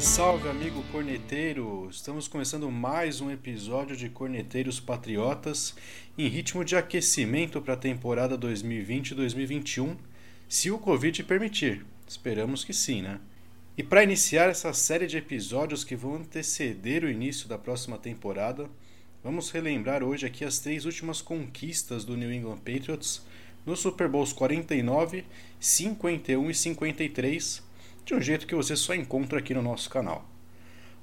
Salve, salve, amigo corneteiro! Estamos começando mais um episódio de Corneteiros Patriotas em ritmo de aquecimento para a temporada 2020-2021, se o Covid permitir. Esperamos que sim, né? E para iniciar essa série de episódios que vão anteceder o início da próxima temporada, vamos relembrar hoje aqui as três últimas conquistas do New England Patriots no Super Bowls 49, 51 e 53 de um jeito que você só encontra aqui no nosso canal.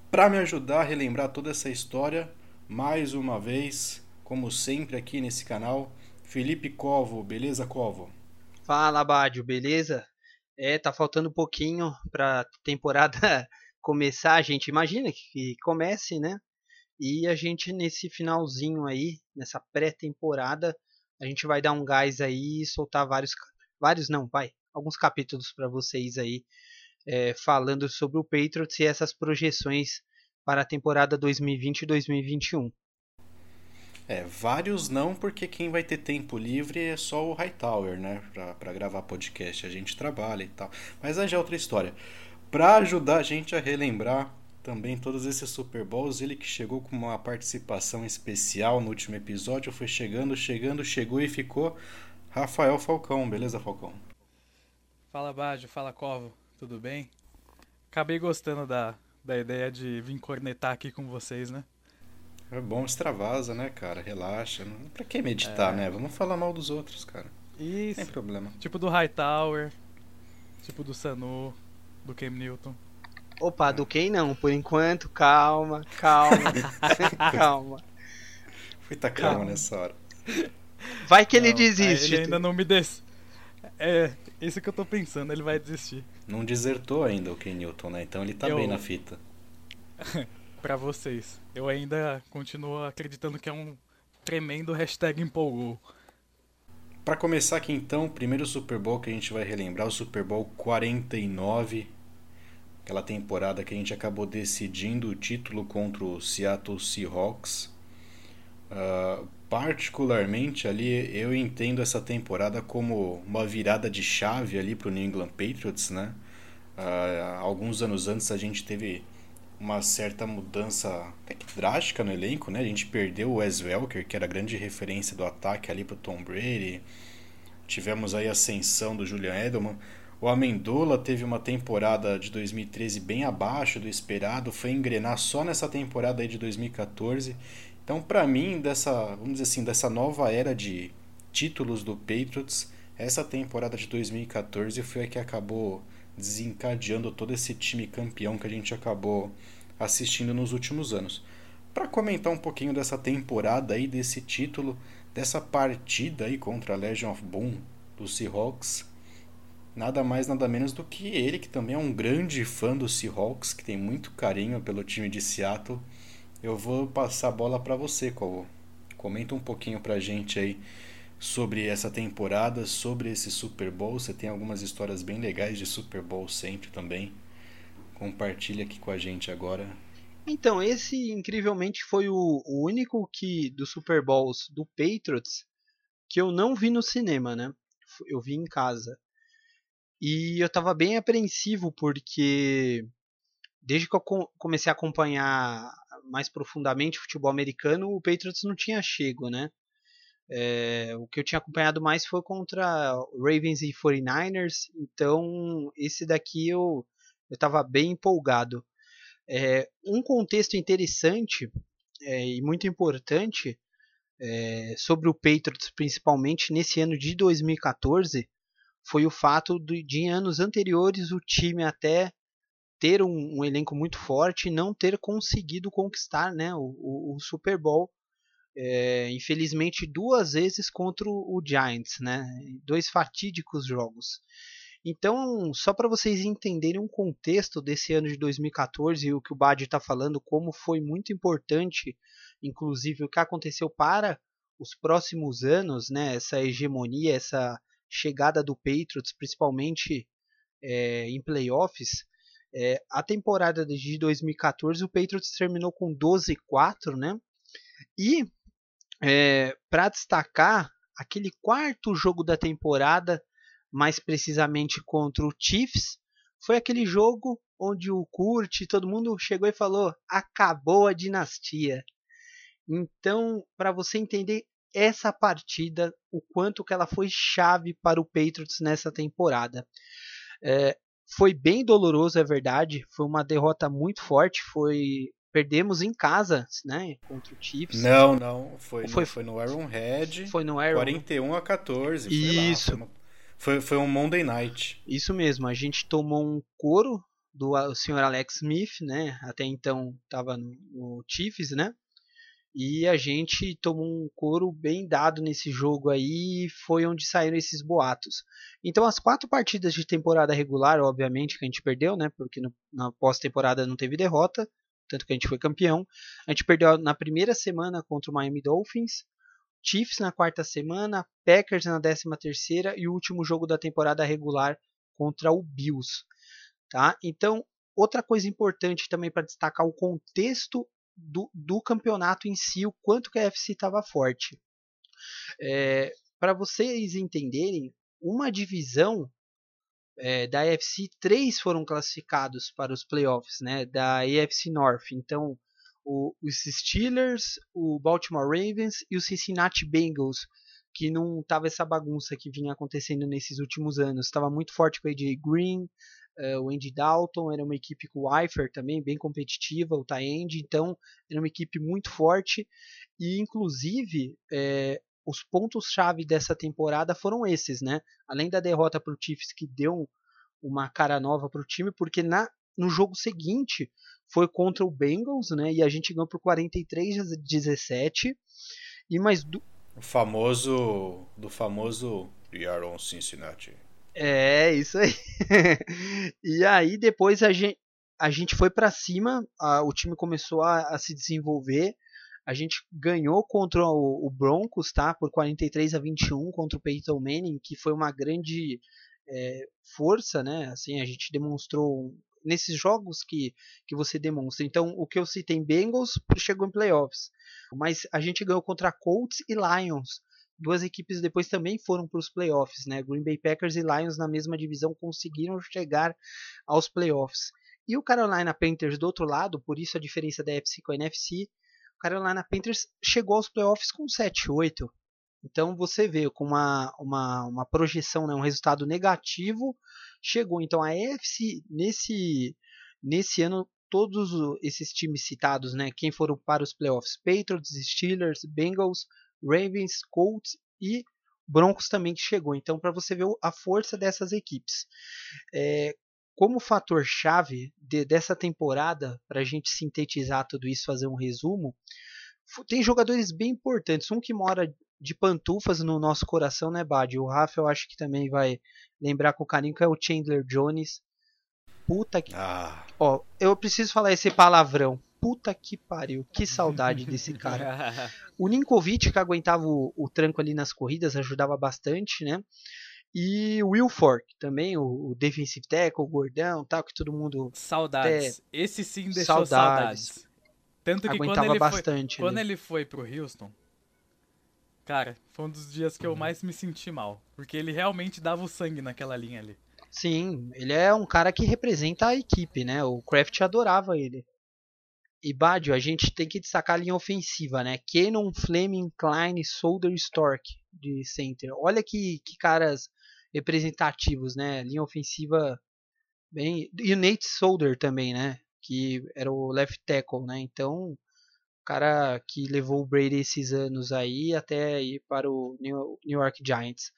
Para me ajudar a relembrar toda essa história, mais uma vez, como sempre aqui nesse canal, Felipe Covo, beleza Covo? Fala, Bádio, beleza? É, tá faltando um pouquinho pra temporada começar, a gente imagina que comece, né? E a gente nesse finalzinho aí, nessa pré-temporada, a gente vai dar um gás aí e soltar vários vários não, vai, alguns capítulos para vocês aí é, falando sobre o Patriots e essas projeções para a temporada 2020 e 2021. É, vários não, porque quem vai ter tempo livre é só o Hightower, né? Para gravar podcast. A gente trabalha e tal. Mas aí já é outra história. Para ajudar a gente a relembrar também todos esses Super Bowls, ele que chegou com uma participação especial no último episódio, foi chegando, chegando, chegou e ficou Rafael Falcão. Beleza, Falcão? Fala, Bajo. Fala, Covo tudo bem? Acabei gostando da, da ideia de vir cornetar aqui com vocês, né? É bom extravasa, né, cara? Relaxa. Pra que meditar, é... né? Vamos falar mal dos outros, cara. Isso. Sem problema. Tipo do Hightower, tipo do Sanu, do Cam Newton. Opa, do Ken não, por enquanto, calma, calma, calma. Fui tá calma, calma nessa hora. Vai que não, ele desiste. Ele ainda não me des... É, isso que eu tô pensando, ele vai desistir. Não desertou ainda o Ken Newton, né? Então ele tá eu... bem na fita. para vocês. Eu ainda continuo acreditando que é um tremendo hashtag empolgou. Para começar aqui então, o primeiro Super Bowl que a gente vai relembrar, o Super Bowl 49, aquela temporada que a gente acabou decidindo o título contra o Seattle Seahawks. Uh, particularmente ali eu entendo essa temporada como uma virada de chave ali para o New England Patriots, né? Uh, alguns anos antes a gente teve uma certa mudança até que drástica no elenco, né? A gente perdeu o Wes Welker, que era a grande referência do ataque ali para o Tom Brady. Tivemos aí a ascensão do Julian Edelman. O Amendola teve uma temporada de 2013 bem abaixo do esperado, foi engrenar só nessa temporada aí de 2014 então, para mim, dessa, vamos dizer assim, dessa nova era de títulos do Patriots, essa temporada de 2014 foi a que acabou desencadeando todo esse time campeão que a gente acabou assistindo nos últimos anos. Para comentar um pouquinho dessa temporada aí, desse título, dessa partida aí contra a Legion of Boom do Seahawks, nada mais nada menos do que ele, que também é um grande fã do Seahawks, que tem muito carinho pelo time de Seattle, eu vou passar a bola para você, Cauô. Comenta um pouquinho pra gente aí sobre essa temporada, sobre esse Super Bowl. Você tem algumas histórias bem legais de Super Bowl sempre também. Compartilha aqui com a gente agora. Então, esse incrivelmente foi o, o único que dos Super Bowls do Patriots que eu não vi no cinema, né? Eu vi em casa. E eu tava bem apreensivo porque desde que eu comecei a acompanhar mais profundamente o futebol americano, o Patriots não tinha chego, né? É, o que eu tinha acompanhado mais foi contra Ravens e 49ers, então esse daqui eu estava bem empolgado. É, um contexto interessante é, e muito importante sobre o Patriots, principalmente nesse ano de 2014, foi o fato de, de em anos anteriores o time até ter um, um, elenco muito forte e não ter conseguido conquistar né, o, o, o Super Bowl. É, infelizmente duas vezes contra o Giants, né? Dois fatídicos jogos. Então, só para vocês entenderem um contexto desse ano de 2014 e o que o Bad está falando, como foi muito importante, inclusive o que aconteceu para os próximos anos, né? Essa hegemonia, essa chegada do Patriots, principalmente é, em playoffs. É, a temporada de 2014 o Patriots terminou com 12-4, né? E é, para destacar aquele quarto jogo da temporada, mais precisamente contra o Chiefs, foi aquele jogo onde o Kurt todo mundo chegou e falou: acabou a dinastia. Então, para você entender essa partida, o quanto que ela foi chave para o Patriots nessa temporada. É, foi bem doloroso, é verdade. Foi uma derrota muito forte. Foi perdemos em casa, né, contra o Chiefs. Não, não, foi, foi, no, foi no Arrowhead. Foi no Arrow. 41 a 14. Isso. Foi, lá, foi, foi, um Monday Night. Isso mesmo. A gente tomou um couro do senhor Alex Smith, né? Até então estava no, no Chiefs, né? E a gente tomou um couro bem dado nesse jogo aí, foi onde saíram esses boatos. Então as quatro partidas de temporada regular, obviamente, que a gente perdeu, né? Porque no, na pós-temporada não teve derrota, tanto que a gente foi campeão. A gente perdeu na primeira semana contra o Miami Dolphins, Chiefs na quarta semana, Packers na décima terceira e o último jogo da temporada regular contra o Bills. Tá? Então, outra coisa importante também para destacar o contexto do, do campeonato em si, o quanto que a FC estava forte. É, Para vocês entenderem, uma divisão é, da AFC, três foram classificados para os playoffs né, da AFC North. Então, o, os Steelers, o Baltimore Ravens e o Cincinnati Bengals, que não tava essa bagunça que vinha acontecendo nesses últimos anos. Estava muito forte com o AJ Green, Uh, o Andy Dalton era uma equipe com o Eifert também, bem competitiva, o Taend, então era uma equipe muito forte e inclusive é, os pontos-chave dessa temporada foram esses, né? Além da derrota para o Chiefs que deu uma cara nova para o time, porque na, no jogo seguinte foi contra o Bengals, né? E a gente ganhou por 43 a 17 e mais do... o famoso do famoso We Cincinnati. É, isso aí. e aí depois a gente, a gente foi para cima, a, o time começou a, a, se desenvolver. A gente ganhou contra o, o, Broncos, tá? Por 43 a 21 contra o Peyton Manning, que foi uma grande é, força, né? Assim, a gente demonstrou nesses jogos que, que você demonstra. Então, o que eu citei em Bengals chegou em playoffs. Mas a gente ganhou contra Colts e Lions duas equipes depois também foram para os playoffs, né? Green Bay Packers e Lions na mesma divisão conseguiram chegar aos playoffs. E o Carolina Panthers do outro lado, por isso a diferença da FC com a NFC, o Carolina Panthers chegou aos playoffs com 7-8. Então você vê com uma, uma, uma projeção, né, um resultado negativo, chegou. Então a AFC nesse, nesse ano todos esses times citados, né, quem foram para os playoffs, Patriots, Steelers, Bengals, Ravens, Colts e Broncos também que chegou. Então, para você ver a força dessas equipes. É, como fator chave de, dessa temporada, para a gente sintetizar tudo isso, fazer um resumo, tem jogadores bem importantes. Um que mora de pantufas no nosso coração, né, Bad? O Rafa, eu acho que também vai lembrar com carinho, que é o Chandler Jones. Puta que. Ah. Ó, eu preciso falar esse palavrão puta que pariu, que saudade desse cara. O Ninkovic, que aguentava o, o, tranco ali nas corridas, ajudava bastante, né? E o Will Fork também, o, o defensive tackle, o gordão, tal, que todo mundo... Saudades. Até... Esse sim deixou saudades. saudades. Tanto que aguentava quando ele bastante. Foi, quando ele foi pro Houston, cara, foi um dos dias que eu mais me senti mal. Porque ele realmente dava o sangue naquela linha ali. Sim, ele é um cara que representa a equipe, né? O Kraft adorava ele. E Badio, a gente tem que destacar a linha ofensiva, né? Cannon, Fleming, Klein, Solder Stork de center. Olha que, que caras representativos, né? Linha ofensiva bem. E o Nate Solder também, né? Que era o left tackle, né? Então, o cara que levou o Brady esses anos aí até ir para o New York Giants.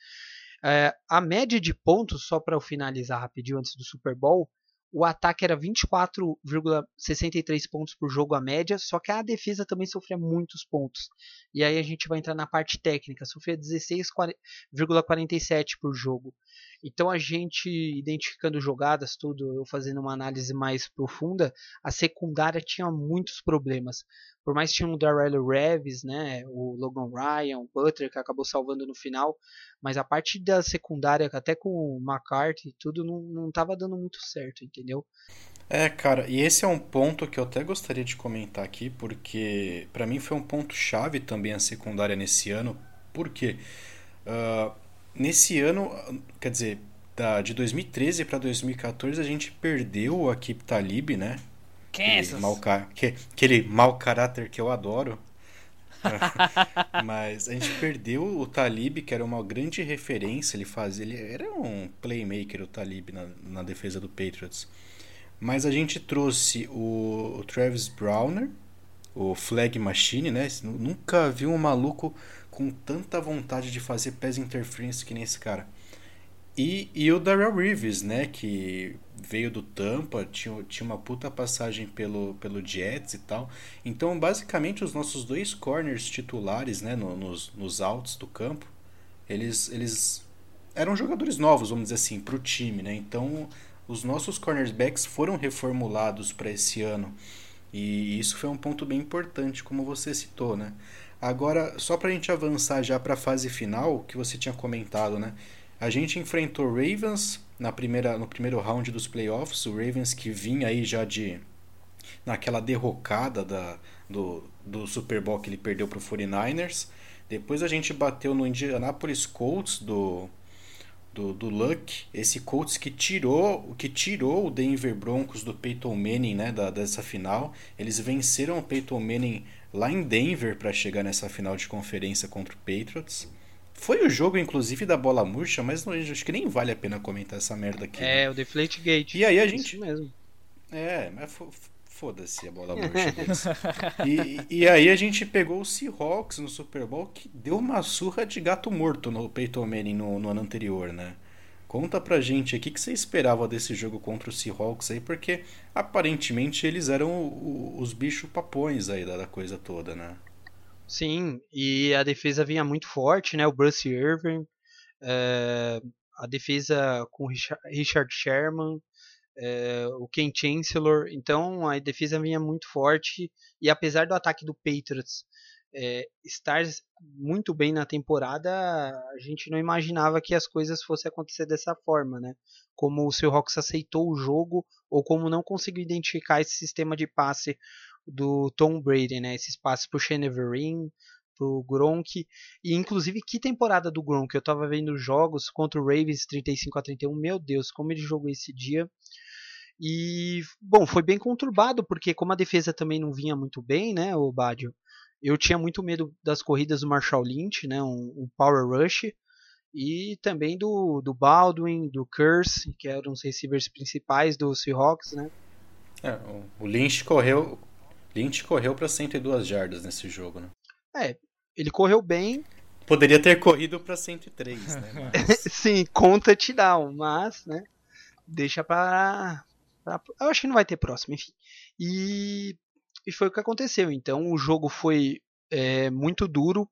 É, a média de pontos, só para eu finalizar rapidinho antes do Super Bowl, o ataque era 24,63 pontos por jogo a média, só que a defesa também sofria muitos pontos. E aí a gente vai entrar na parte técnica, sofria 16,47 por jogo. Então a gente identificando jogadas, tudo, eu fazendo uma análise mais profunda, a secundária tinha muitos problemas. Por mais que tinha o Darrell Reves, né, o Logan Ryan, o Butler que acabou salvando no final, mas a parte da secundária, até com o McCarthy, tudo não, não tava dando muito certo, entendeu? É, cara, e esse é um ponto que eu até gostaria de comentar aqui, porque para mim foi um ponto chave também a secundária nesse ano, porque uh, nesse ano, quer dizer, da, de 2013 para 2014 a gente perdeu o Akip Talib, né? Kansas. Aquele mau, que, aquele mau caráter que eu adoro. Mas a gente perdeu o Talib, que era uma grande referência. Ele fazia, ele era um playmaker, o Talib, na, na defesa do Patriots. Mas a gente trouxe o, o Travis Browner, o Flag Machine, né? Nunca vi um maluco com tanta vontade de fazer pass interference que nem esse cara. E, e o Darrell Reeves, né? Que veio do Tampa, tinha, tinha uma puta passagem pelo, pelo Jets e tal. Então, basicamente, os nossos dois corners titulares, né? No, nos, nos altos do campo, eles, eles eram jogadores novos, vamos dizer assim, para o time, né? Então, os nossos cornerbacks foram reformulados para esse ano. E isso foi um ponto bem importante, como você citou, né? Agora, só para a gente avançar já para a fase final, que você tinha comentado, né? A gente enfrentou Ravens na primeira, no primeiro round dos playoffs, o Ravens que vinha aí já de naquela derrocada da, do, do Super Bowl que ele perdeu para o 49ers. Depois a gente bateu no Indianapolis Colts do, do, do Luck, esse Colts que tirou, que tirou o Denver Broncos do Peyton Manning, né, da, dessa final. Eles venceram o Peyton Manning lá em Denver para chegar nessa final de conferência contra o Patriots. Foi o jogo, inclusive, da bola murcha, mas não, acho que nem vale a pena comentar essa merda aqui. É, né? o Deflate Gate. E aí a gente. Isso mesmo. É, mas foda-se a bola murcha deles. e, e aí a gente pegou o Seahawks no Super Bowl, que deu uma surra de gato morto no Peyton Manning no, no ano anterior, né? Conta pra gente o que, você esperava desse jogo contra o Seahawks aí, porque aparentemente eles eram os bichos papões aí da coisa toda, né? Sim, e a defesa vinha muito forte, né? O Bruce Irving, é, a defesa com Richard Sherman, é, o Ken Chancellor. Então a defesa vinha muito forte e apesar do ataque do Patriots é, estar muito bem na temporada, a gente não imaginava que as coisas fossem acontecer dessa forma, né? Como o Seahawks aceitou o jogo ou como não conseguiu identificar esse sistema de passe do Tom Brady, né? Esses passes pro Shane Vereen, pro Gronk. E inclusive que temporada do Gronk? Eu tava vendo jogos contra o Ravens 35 a 31. Meu Deus, como ele jogou esse dia. E bom, foi bem conturbado porque como a defesa também não vinha muito bem, né, o Badio. Eu tinha muito medo das corridas do Marshall Lynch, né, um, um power rush e também do, do Baldwin, do Curse, que eram os receivers principais do Seahawks, né? É, o Lynch correu, Lynch correu para 102 jardas nesse jogo, né? É, ele correu bem. Poderia ter corrido para 103, né? Mas... Sim, conta touchdown, mas, né? Deixa para eu acho que não vai ter próximo, enfim. E, e foi o que aconteceu. Então o jogo foi é, muito duro,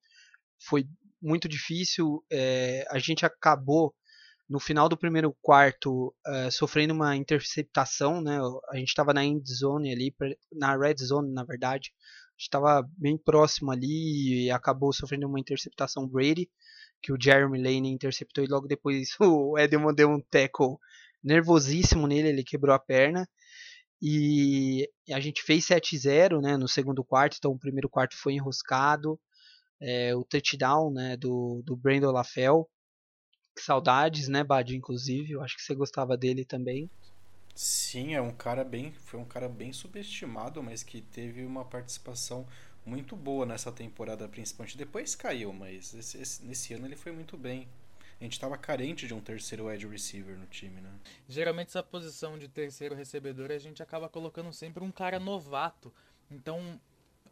foi muito difícil. É, a gente acabou no final do primeiro quarto uh, sofrendo uma interceptação, né? A gente estava na end zone ali, na red zone, na verdade. A gente estava bem próximo ali e acabou sofrendo uma interceptação Brady, que o Jeremy Lane interceptou e logo depois o Edelman deu um tackle nervosíssimo nele, ele quebrou a perna. E a gente fez 7-0 né, no segundo quarto, então o primeiro quarto foi enroscado. É, o touchdown né, do, do Brandon LaFell Saudades, né, Bad, inclusive. Eu acho que você gostava dele também. Sim, é um cara bem, foi um cara bem subestimado, mas que teve uma participação muito boa nessa temporada, principalmente. Depois caiu, mas esse, esse, nesse ano ele foi muito bem. A gente estava carente de um terceiro wide receiver no time, né? Geralmente essa posição de terceiro recebedor a gente acaba colocando sempre um cara novato. Então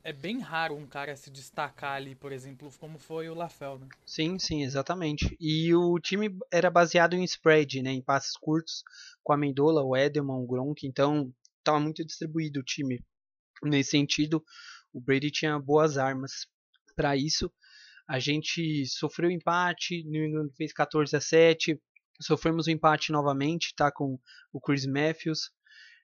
é bem raro um cara se destacar ali, por exemplo, como foi o Lafel, né? Sim, sim, exatamente. E o time era baseado em spread, né, em passes curtos, com a Mendola, o Edelman, o Gronk, então estava muito distribuído o time. Nesse sentido, o Brady tinha boas armas para isso. A gente sofreu empate, New England fez 14 a 7, sofremos o um empate novamente, tá, com o Chris Matthews.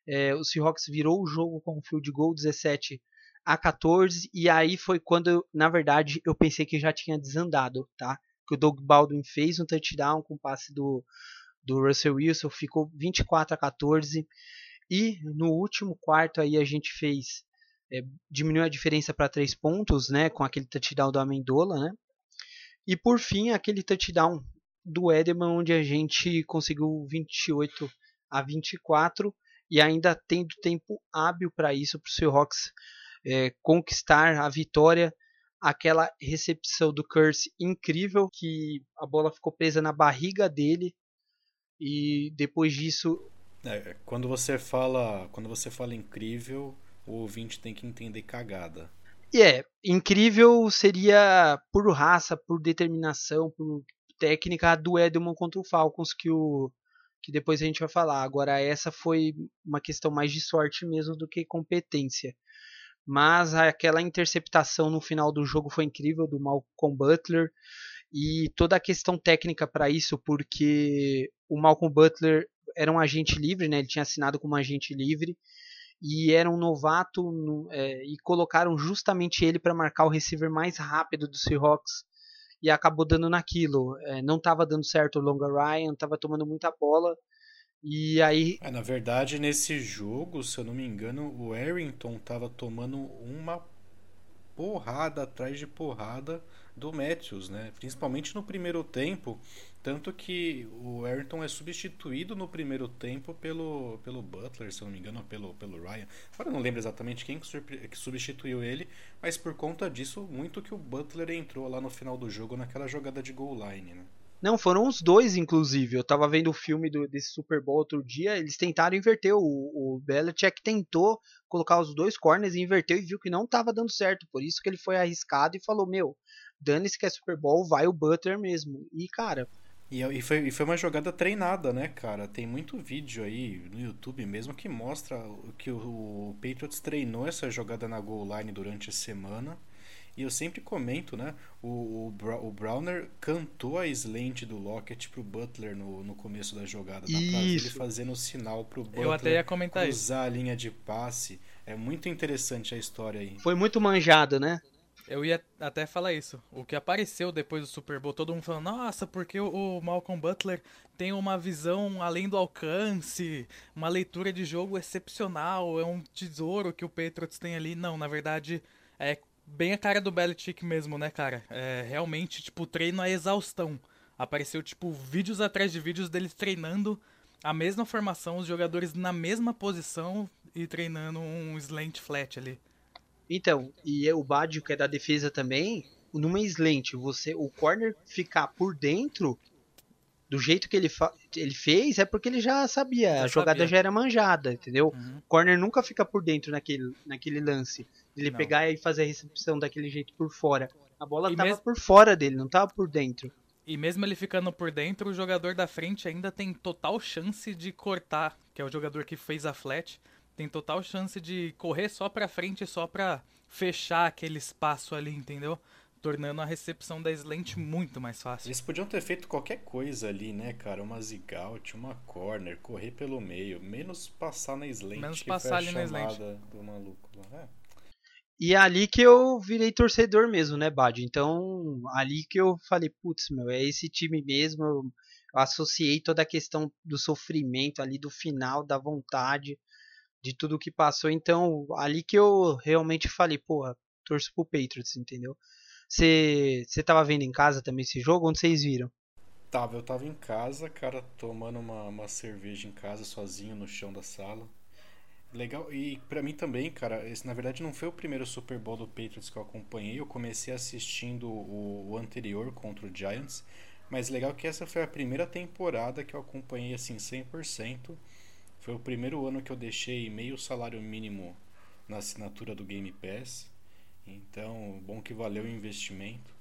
É, o Seahawks virou o jogo com o field goal 17 a 14 e aí foi quando, na verdade, eu pensei que já tinha desandado, tá? Que o Doug Baldwin fez um touchdown com o passe do, do Russell Wilson, ficou 24 a 14 e no último quarto aí a gente fez é, diminuiu a diferença para 3 pontos, né, com aquele touchdown do Amendola, né? E por fim, aquele touchdown do Edelman, onde a gente conseguiu 28 a 24 e ainda tendo tempo hábil para isso, para o Seahawks é, conquistar a vitória. Aquela recepção do Curse incrível, que a bola ficou presa na barriga dele e depois disso. É, quando você fala, quando você fala incrível, o ouvinte tem que entender cagada. E é, incrível seria por raça, por determinação, por técnica do Edelman contra o Falcons que o que depois a gente vai falar. Agora essa foi uma questão mais de sorte mesmo do que competência. Mas aquela interceptação no final do jogo foi incrível do Malcolm Butler e toda a questão técnica para isso, porque o Malcolm Butler era um agente livre, né? Ele tinha assinado como agente livre e era um novato no, é, e colocaram justamente ele para marcar o receiver mais rápido do Seahawks e acabou dando naquilo. É, não estava dando certo o Longa Ryan, estava tomando muita bola. E aí. É, na verdade, nesse jogo, se eu não me engano, o Arrington estava tomando uma porrada atrás de porrada do Matthews, né? Principalmente no primeiro tempo, tanto que o Ayrton é substituído no primeiro tempo pelo, pelo Butler, se eu não me engano, pelo, pelo Ryan. Agora eu não lembro exatamente quem que substituiu ele, mas por conta disso, muito que o Butler entrou lá no final do jogo naquela jogada de goal line, né? Não, foram os dois, inclusive. Eu tava vendo o filme do, desse Super Bowl outro dia. Eles tentaram inverter. O, o Belichick tentou colocar os dois corners e inverteu e viu que não tava dando certo. Por isso que ele foi arriscado e falou: Meu, dane-se que é Super Bowl, vai o Butler mesmo. E, cara. E, e, foi, e foi uma jogada treinada, né, cara? Tem muito vídeo aí no YouTube mesmo que mostra que o, o Patriots treinou essa jogada na goal line durante a semana. E eu sempre comento, né? O, o, o Browner cantou a slant do Lockett pro Butler no, no começo da jogada. Dá pra ele fazendo o sinal pro Butler eu até ia comentar usar a linha de passe. É muito interessante a história aí. Foi muito manjado, né? Eu ia até falar isso. O que apareceu depois do Super Bowl, todo mundo falando, nossa, porque o Malcolm Butler tem uma visão além do alcance, uma leitura de jogo excepcional, é um tesouro que o Patriots tem ali. Não, na verdade, é bem a cara do Belichick mesmo, né, cara? É realmente, tipo, treino a exaustão. Apareceu, tipo, vídeos atrás de vídeos deles treinando a mesma formação, os jogadores na mesma posição e treinando um slant flat ali. Então, e o Badio, que é da defesa também, numa slant, você, o corner ficar por dentro do jeito que ele, ele fez é porque ele já sabia, já a jogada sabia. já era manjada, entendeu? Uhum. O corner nunca fica por dentro naquele, naquele lance. Ele não. pegar e fazer a recepção daquele jeito por fora. A bola e tava por fora dele, não tava por dentro. E mesmo ele ficando por dentro, o jogador da frente ainda tem total chance de cortar, que é o jogador que fez a flat, tem total chance de correr só pra frente, só pra fechar aquele espaço ali, entendeu? Tornando a recepção da slant muito mais fácil. Eles podiam ter feito qualquer coisa ali, né, cara? Uma zigout, uma corner, correr pelo meio, menos passar na slant. Menos passar ali na slant. do maluco. É. E é ali que eu virei torcedor mesmo, né, Bad? Então, ali que eu falei, putz, meu, é esse time mesmo. Eu associei toda a questão do sofrimento ali, do final, da vontade, de tudo que passou. Então, ali que eu realmente falei, porra, torço pro Patriots, entendeu? Você tava vendo em casa também esse jogo? Onde vocês viram? Tava, eu tava em casa, cara, tomando uma, uma cerveja em casa, sozinho no chão da sala. Legal, e para mim também, cara, esse na verdade não foi o primeiro Super Bowl do Patriots que eu acompanhei, eu comecei assistindo o, o anterior contra o Giants, mas legal que essa foi a primeira temporada que eu acompanhei assim 100%. Foi o primeiro ano que eu deixei meio salário mínimo na assinatura do Game Pass. Então, bom que valeu o investimento.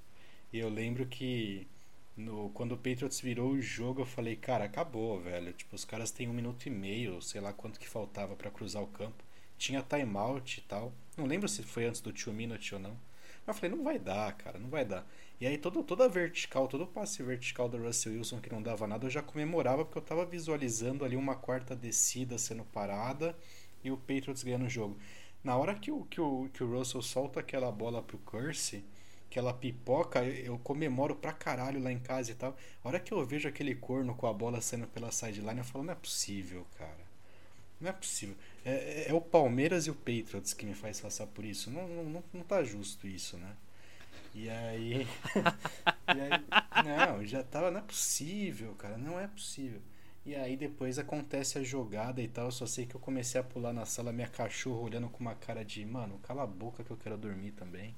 E eu lembro que no, quando o Patriots virou o jogo, eu falei, cara, acabou, velho. Tipo, os caras têm um minuto e meio, sei lá quanto que faltava para cruzar o campo. Tinha timeout e tal. Não lembro se foi antes do two minute ou não. Mas eu falei, não vai dar, cara, não vai dar. E aí todo, toda a vertical, todo o passe vertical do Russell Wilson que não dava nada, eu já comemorava porque eu tava visualizando ali uma quarta descida sendo parada e o Patriots ganhando o jogo. Na hora que o, que o, que o Russell solta aquela bola pro Curse, aquela pipoca, eu comemoro pra caralho lá em casa e tal. A hora que eu vejo aquele corno com a bola saindo pela sideline, eu falo, não é possível, cara. Não é possível. É, é, é o Palmeiras e o Patriots que me faz passar por isso. Não, não, não tá justo isso, né? E aí. e aí. Não, já tava. Não é possível, cara. Não é possível. E aí depois acontece a jogada e tal. Eu só sei que eu comecei a pular na sala, minha cachorra olhando com uma cara de, mano, cala a boca que eu quero dormir também.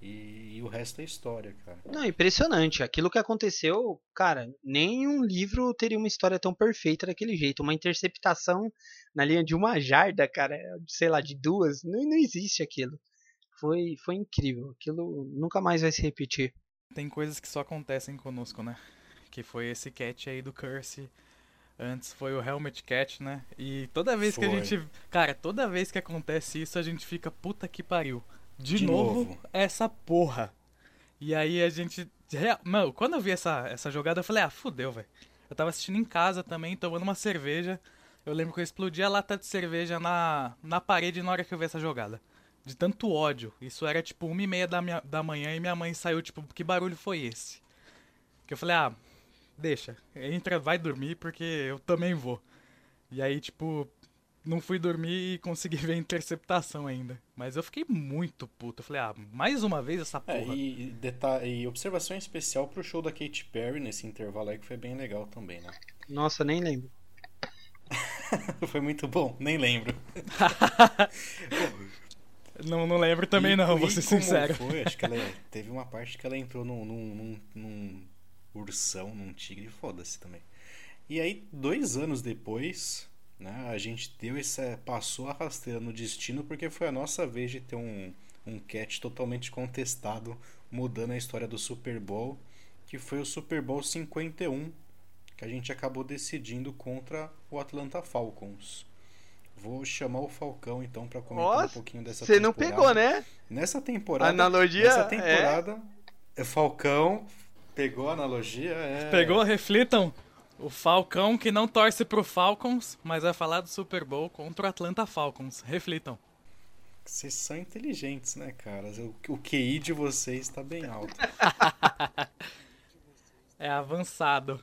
E, e, o resto é história, cara. Não, impressionante. Aquilo que aconteceu, cara, nenhum livro teria uma história tão perfeita daquele jeito. Uma interceptação na linha de uma jarda, cara, sei lá, de duas, não, não existe aquilo. Foi, foi incrível. Aquilo nunca mais vai se repetir. Tem coisas que só acontecem conosco, né? Que foi esse catch aí do Curse. Antes foi o Helmet Catch, né? E toda vez foi. que a gente. Cara, toda vez que acontece isso, a gente fica puta que pariu de, de novo, novo, essa porra. E aí a gente. Mano, quando eu vi essa, essa jogada, eu falei, ah, fudeu, velho. Eu tava assistindo em casa também, tomando uma cerveja. Eu lembro que eu explodi a lata de cerveja na, na parede na hora que eu vi essa jogada. De tanto ódio. Isso era tipo uma e meia da, minha, da manhã e minha mãe saiu, tipo, que barulho foi esse? Que eu falei, ah, deixa. Entra, vai dormir porque eu também vou. E aí, tipo, não fui dormir e consegui ver a interceptação ainda. Mas eu fiquei muito puto. Eu falei, ah, mais uma vez essa é, porra. É, e, e observação especial pro show da Katy Perry nesse intervalo aí que foi bem legal também, né? Nossa, nem lembro. foi muito bom, nem lembro. não, não lembro também e, não, vou ser sincero. Foi? Acho que ela teve uma parte que ela entrou num, num, num, num ursão, num tigre, foda-se também. E aí, dois anos depois, né? A gente deu essa, passou a rasteira no destino porque foi a nossa vez de ter um, um catch totalmente contestado, mudando a história do Super Bowl, que foi o Super Bowl 51, que a gente acabou decidindo contra o Atlanta Falcons. Vou chamar o Falcão então para comentar Nossa, um pouquinho dessa Você não pegou, né? Nessa temporada. Analogia. Nessa temporada, é... Falcão pegou a analogia. É... Pegou, reflitam. O Falcão que não torce pro Falcons, mas vai falar do Super Bowl contra o Atlanta Falcons. Reflitam. Vocês são inteligentes, né, cara? O, QI de vocês está bem alto. é avançado.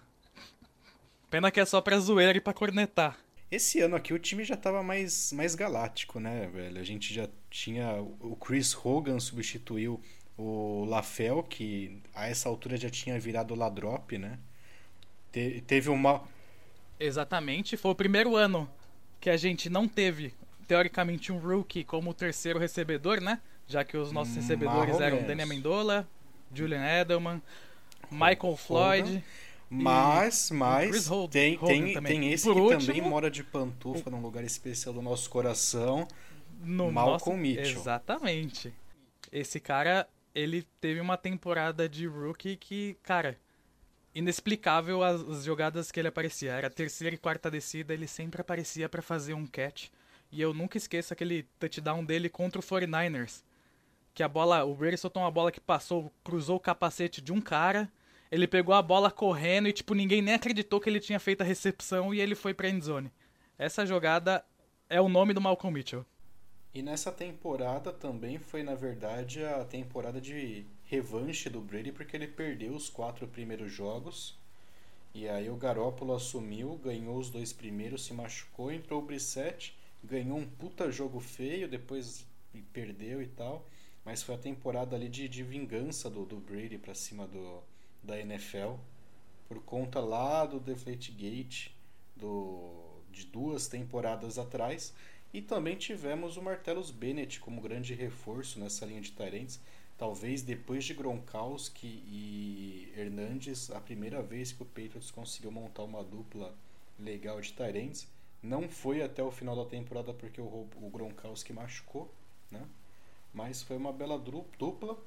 Pena que é só pra zoeira e pra cornetar. Esse ano aqui o time já tava mais, mais galáctico, né, velho? A gente já tinha. O Chris Hogan substituiu o Lafel, que a essa altura já tinha virado Ladrop, né? Te, teve uma. Exatamente. Foi o primeiro ano que a gente não teve, teoricamente, um rookie como terceiro recebedor, né? Já que os nossos recebedores eram Daniel Amendola, Julian Edelman, Michael Floyd. Mas, mas Holt, tem, tem, tem esse que último, também mora de pantufa num lugar especial do nosso coração. No Malcolm nosso... Mitchell. Exatamente. Esse cara, ele teve uma temporada de rookie que, cara, inexplicável as, as, jogadas que ele aparecia. Era terceira e quarta descida, ele sempre aparecia para fazer um catch. E eu nunca esqueço aquele touchdown dele contra o 49ers. Que a bola, o Brady soltou uma bola que passou, cruzou o capacete de um cara. Ele pegou a bola correndo e, tipo, ninguém nem acreditou que ele tinha feito a recepção e ele foi pra endzone. Essa jogada é o nome do Malcolm Mitchell. E nessa temporada também foi, na verdade, a temporada de revanche do Brady, porque ele perdeu os quatro primeiros jogos. E aí o Garópolo assumiu, ganhou os dois primeiros, se machucou, entrou o Brissette, ganhou um puta jogo feio, depois perdeu e tal. Mas foi a temporada ali de, de vingança do, do Brady para cima do, da NFL. Por conta lá do Deflate Gate, do, de duas temporadas atrás. E também tivemos o Martellus Bennett como grande reforço nessa linha de Tyrants. Talvez depois de Gronkowski e Hernandes, a primeira vez que o Patriots conseguiu montar uma dupla legal de Tyrants. Não foi até o final da temporada porque o, o Gronkowski machucou, né? Mas foi uma bela dupla.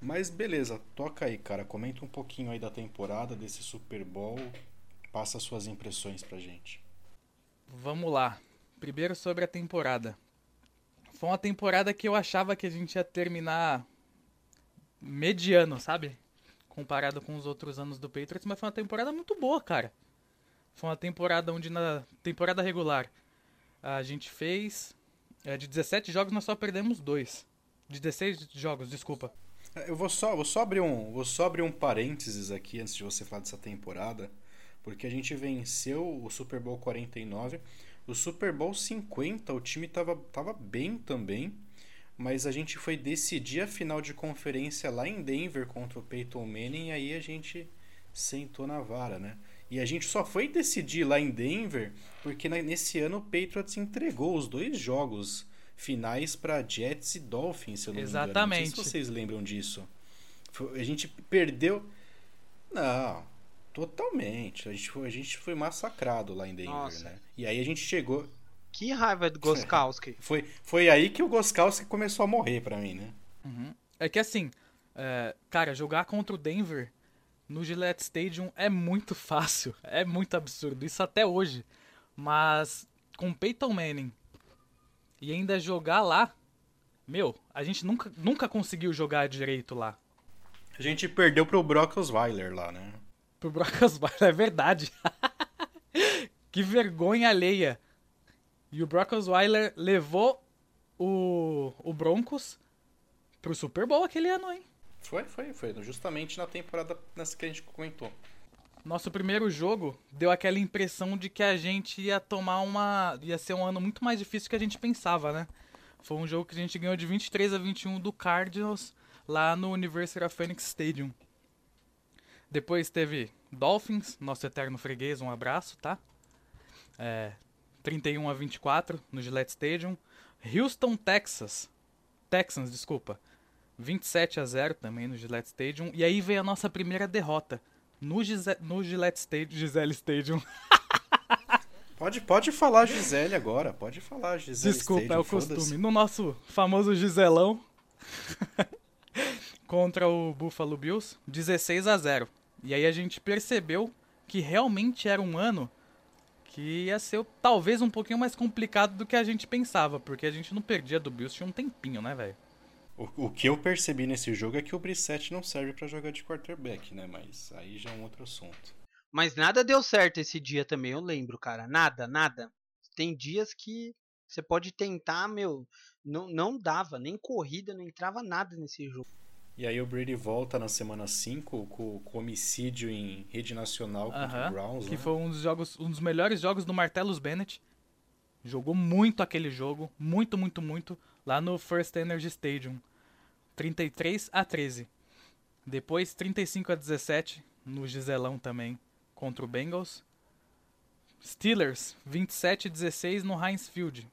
Mas beleza, toca aí, cara. Comenta um pouquinho aí da temporada, desse Super Bowl. Passa suas impressões pra gente. Vamos lá. Primeiro sobre a temporada. Foi uma temporada que eu achava que a gente ia terminar mediano, sabe? Comparado com os outros anos do Patriots, mas foi uma temporada muito boa, cara. Foi uma temporada onde na temporada regular a gente fez é, de 17 jogos nós só perdemos dois. De 16 jogos, desculpa. Eu vou só, vou só abrir um, vou só abrir um parênteses aqui antes de você falar dessa temporada, porque a gente venceu o Super Bowl 49 o Super Bowl 50, o time tava, tava bem também, mas a gente foi decidir a final de conferência lá em Denver contra o Peyton Manning e aí a gente sentou na vara, né? E a gente só foi decidir lá em Denver porque nesse ano o Patriots entregou os dois jogos finais para Jets e Dolphins, se eu não Exatamente. me engano. Não sei se vocês lembram disso. A gente perdeu. Não, totalmente. A gente foi, a gente foi massacrado lá em Denver, Nossa. né? E aí a gente chegou. Que raiva do Goskowski. foi, foi aí que o Goskowski começou a morrer para mim, né? Uhum. É que assim, é, cara, jogar contra o Denver no Gillette Stadium é muito fácil, é muito absurdo, isso até hoje. Mas com Peyton Manning e ainda jogar lá, meu, a gente nunca, nunca conseguiu jogar direito lá. A gente perdeu pro Brock Osweiler lá, né? Pro Brock Osweiler, é verdade. que vergonha alheia. E o Brock Osweiler levou o, o Broncos pro Super Bowl aquele ano, hein? Foi, foi, foi. Justamente na temporada nessa que a gente comentou. Nosso primeiro jogo deu aquela impressão de que a gente ia tomar uma. ia ser um ano muito mais difícil do que a gente pensava, né? Foi um jogo que a gente ganhou de 23 a 21 do Cardinals lá no University of Phoenix Stadium. Depois teve Dolphins, nosso eterno freguês, um abraço, tá? É, 31 a 24 no Gillette Stadium. Houston, Texas. Texans, desculpa. 27 a 0 também no Gillette Stadium. E aí veio a nossa primeira derrota no, Gise no Gillette Stadium. Gisele Stadium. pode, pode falar Gisele agora, pode falar Gisele Desculpa, Stadium, é o costume. No nosso famoso Giselão contra o Buffalo Bills, 16 a 0. E aí a gente percebeu que realmente era um ano que ia ser talvez um pouquinho mais complicado do que a gente pensava, porque a gente não perdia do Bills tinha um tempinho, né, velho? O, o que eu percebi nesse jogo é que o Brissett não serve para jogar de quarterback, né? Mas aí já é um outro assunto. Mas nada deu certo esse dia também, eu lembro, cara. Nada, nada. Tem dias que você pode tentar, meu, não, não dava, nem corrida, não entrava nada nesse jogo. E aí o Brady volta na semana 5 com, o homicídio em rede nacional contra uh -huh, o Browns. Que né? foi um dos, jogos, um dos melhores jogos do Martellus Bennett. Jogou muito aquele jogo, muito, muito, muito, lá no First Energy Stadium. 33 a 13. Depois 35 a 17 no Giselão também contra o Bengals. Steelers 27 a 16 no Heinz Field.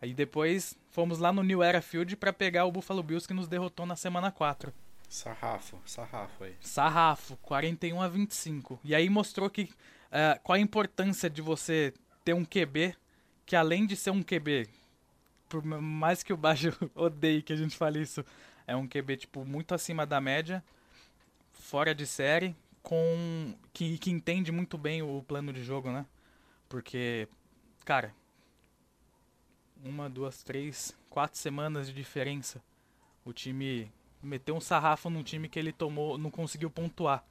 Aí depois fomos lá no New Era Field para pegar o Buffalo Bills que nos derrotou na semana 4. Sarrafo, sarrafo aí. Sarrafo, 41 a 25. E aí mostrou que uh, qual a importância de você ter um QB que além de ser um QB, por mais que o Baixo odeie que a gente fale isso, é um QB, tipo, muito acima da média, fora de série, com que, que entende muito bem o plano de jogo, né? Porque, cara, uma, duas, três, quatro semanas de diferença. O time meteu um sarrafo num time que ele tomou, não conseguiu pontuar.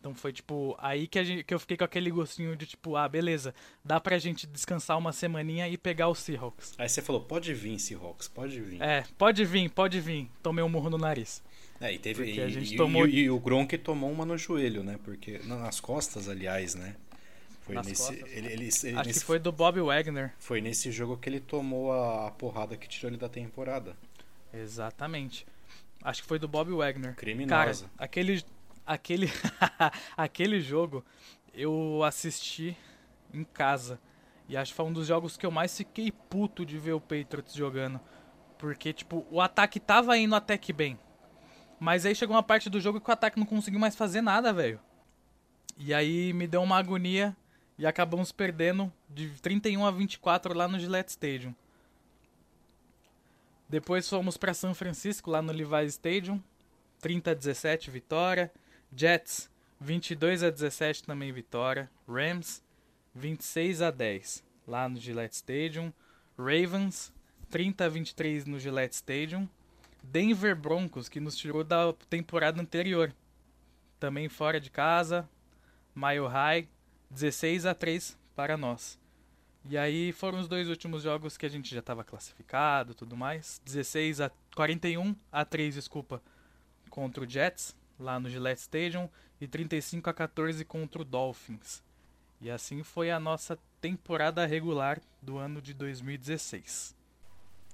Então foi tipo aí que, a gente, que eu fiquei com aquele gostinho de tipo, ah, beleza, dá pra gente descansar uma semaninha e pegar o Seahawks. Aí você falou, pode vir, Seahawks, pode vir. É, pode vir, pode vir. Tomei um murro no nariz. É, e teve e, a gente e, tomou... e, e o Gronk tomou uma no joelho, né? Porque nas costas, aliás, né? Foi nas nesse, costas, ele, ele, ele, Acho nesse, que foi do Bob Wagner. Foi nesse jogo que ele tomou a porrada que tirou ele da temporada. Exatamente. Acho que foi do Bob Wagner. Criminosa. Cara, aquele aquele, aquele jogo eu assisti em casa. E acho que foi um dos jogos que eu mais fiquei puto de ver o Patriots jogando. Porque, tipo, o ataque tava indo até que bem. Mas aí chegou uma parte do jogo que o ataque não conseguiu mais fazer nada, velho. E aí me deu uma agonia e acabamos perdendo de 31 a 24 lá no Gillette Stadium. Depois fomos para São Francisco, lá no Levi's Stadium. 30 a 17 vitória. Jets 22 a 17 também vitória. Rams 26 a 10 lá no Gillette Stadium. Ravens 30 a 23 no Gillette Stadium. Denver Broncos que nos tirou da temporada anterior. Também fora de casa. Mile High 16 a 3 para nós. E aí foram os dois últimos jogos que a gente já estava classificado, tudo mais. 16 a 41 a 3, desculpa, contra o Jets lá no Gillette Stadium e 35 a 14 contra o Dolphins. E assim foi a nossa temporada regular do ano de 2016.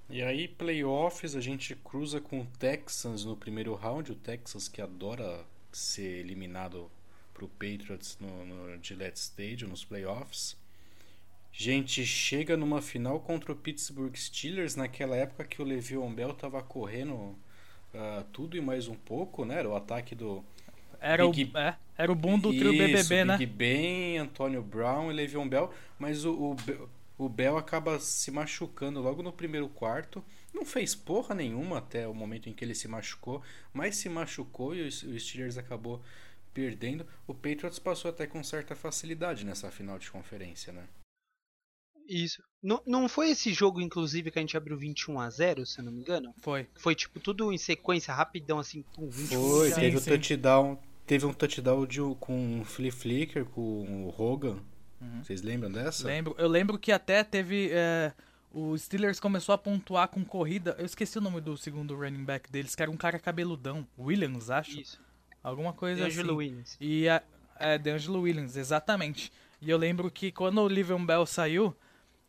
E aí, playoffs, a gente cruza com o Texans no primeiro round. O Texas que adora ser eliminado pro Patriots no, no Gillette Stadium, nos playoffs. Gente chega numa final contra o Pittsburgh Steelers, naquela época que o Le'Veon Bell tava correndo uh, tudo e mais um pouco, né? Era o ataque do... Era, Big... o, é, era o boom do trio BBB, né? Big Ben, Antonio Brown e Le'Veon Bell. Mas o, o, o Bell acaba se machucando logo no primeiro quarto. Não fez porra nenhuma até o momento em que ele se machucou, mas se machucou e o Steelers acabou perdendo. O Patriots passou até com certa facilidade nessa final de conferência, né? Isso. Não, não foi esse jogo, inclusive, que a gente abriu 21 a 0 se eu não me engano? Foi. Foi tipo tudo em sequência, rapidão, assim, com 21 Foi, teve o um touchdown. Teve um touchdown de, com o Flea Flicker, com o Hogan. Uhum. Vocês lembram dessa? Lembro. Eu lembro que até teve. É, o Steelers começou a pontuar com corrida. Eu esqueci o nome do segundo running back deles, que era um cara cabeludão. Williams, acho. Isso. Alguma coisa D'Angelo assim. Williams. E a, é, D'Angelo Williams, exatamente. E eu lembro que quando o Livion Bell saiu,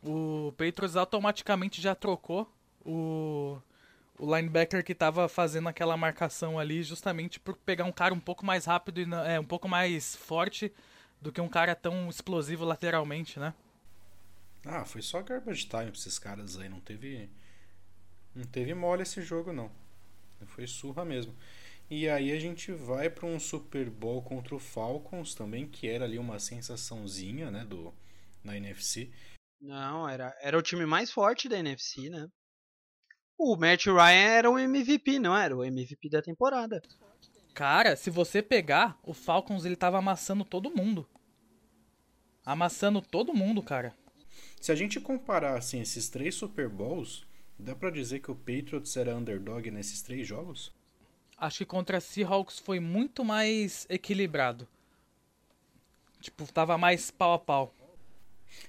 o Patriots automaticamente já trocou o, o linebacker que estava fazendo aquela marcação ali, justamente por pegar um cara um pouco mais rápido e é, um pouco mais forte do que um cara tão explosivo lateralmente, né? Ah, foi só garbage time pra esses caras aí, não teve. Não teve mole esse jogo, não. Foi surra mesmo. E aí a gente vai para um Super Bowl contra o Falcons também, que era ali uma sensaçãozinha, né, do na NFC. Não, era, era o time mais forte da NFC, né? O Matt Ryan era o MVP, não era? O MVP da temporada. Cara, se você pegar, o Falcons ele tava amassando todo mundo. Amassando todo mundo, cara. Se a gente comparar assim esses três Super Bowls, dá para dizer que o Patriots era underdog nesses três jogos? Acho que contra a Seahawks foi muito mais equilibrado. Tipo, tava mais pau a pau.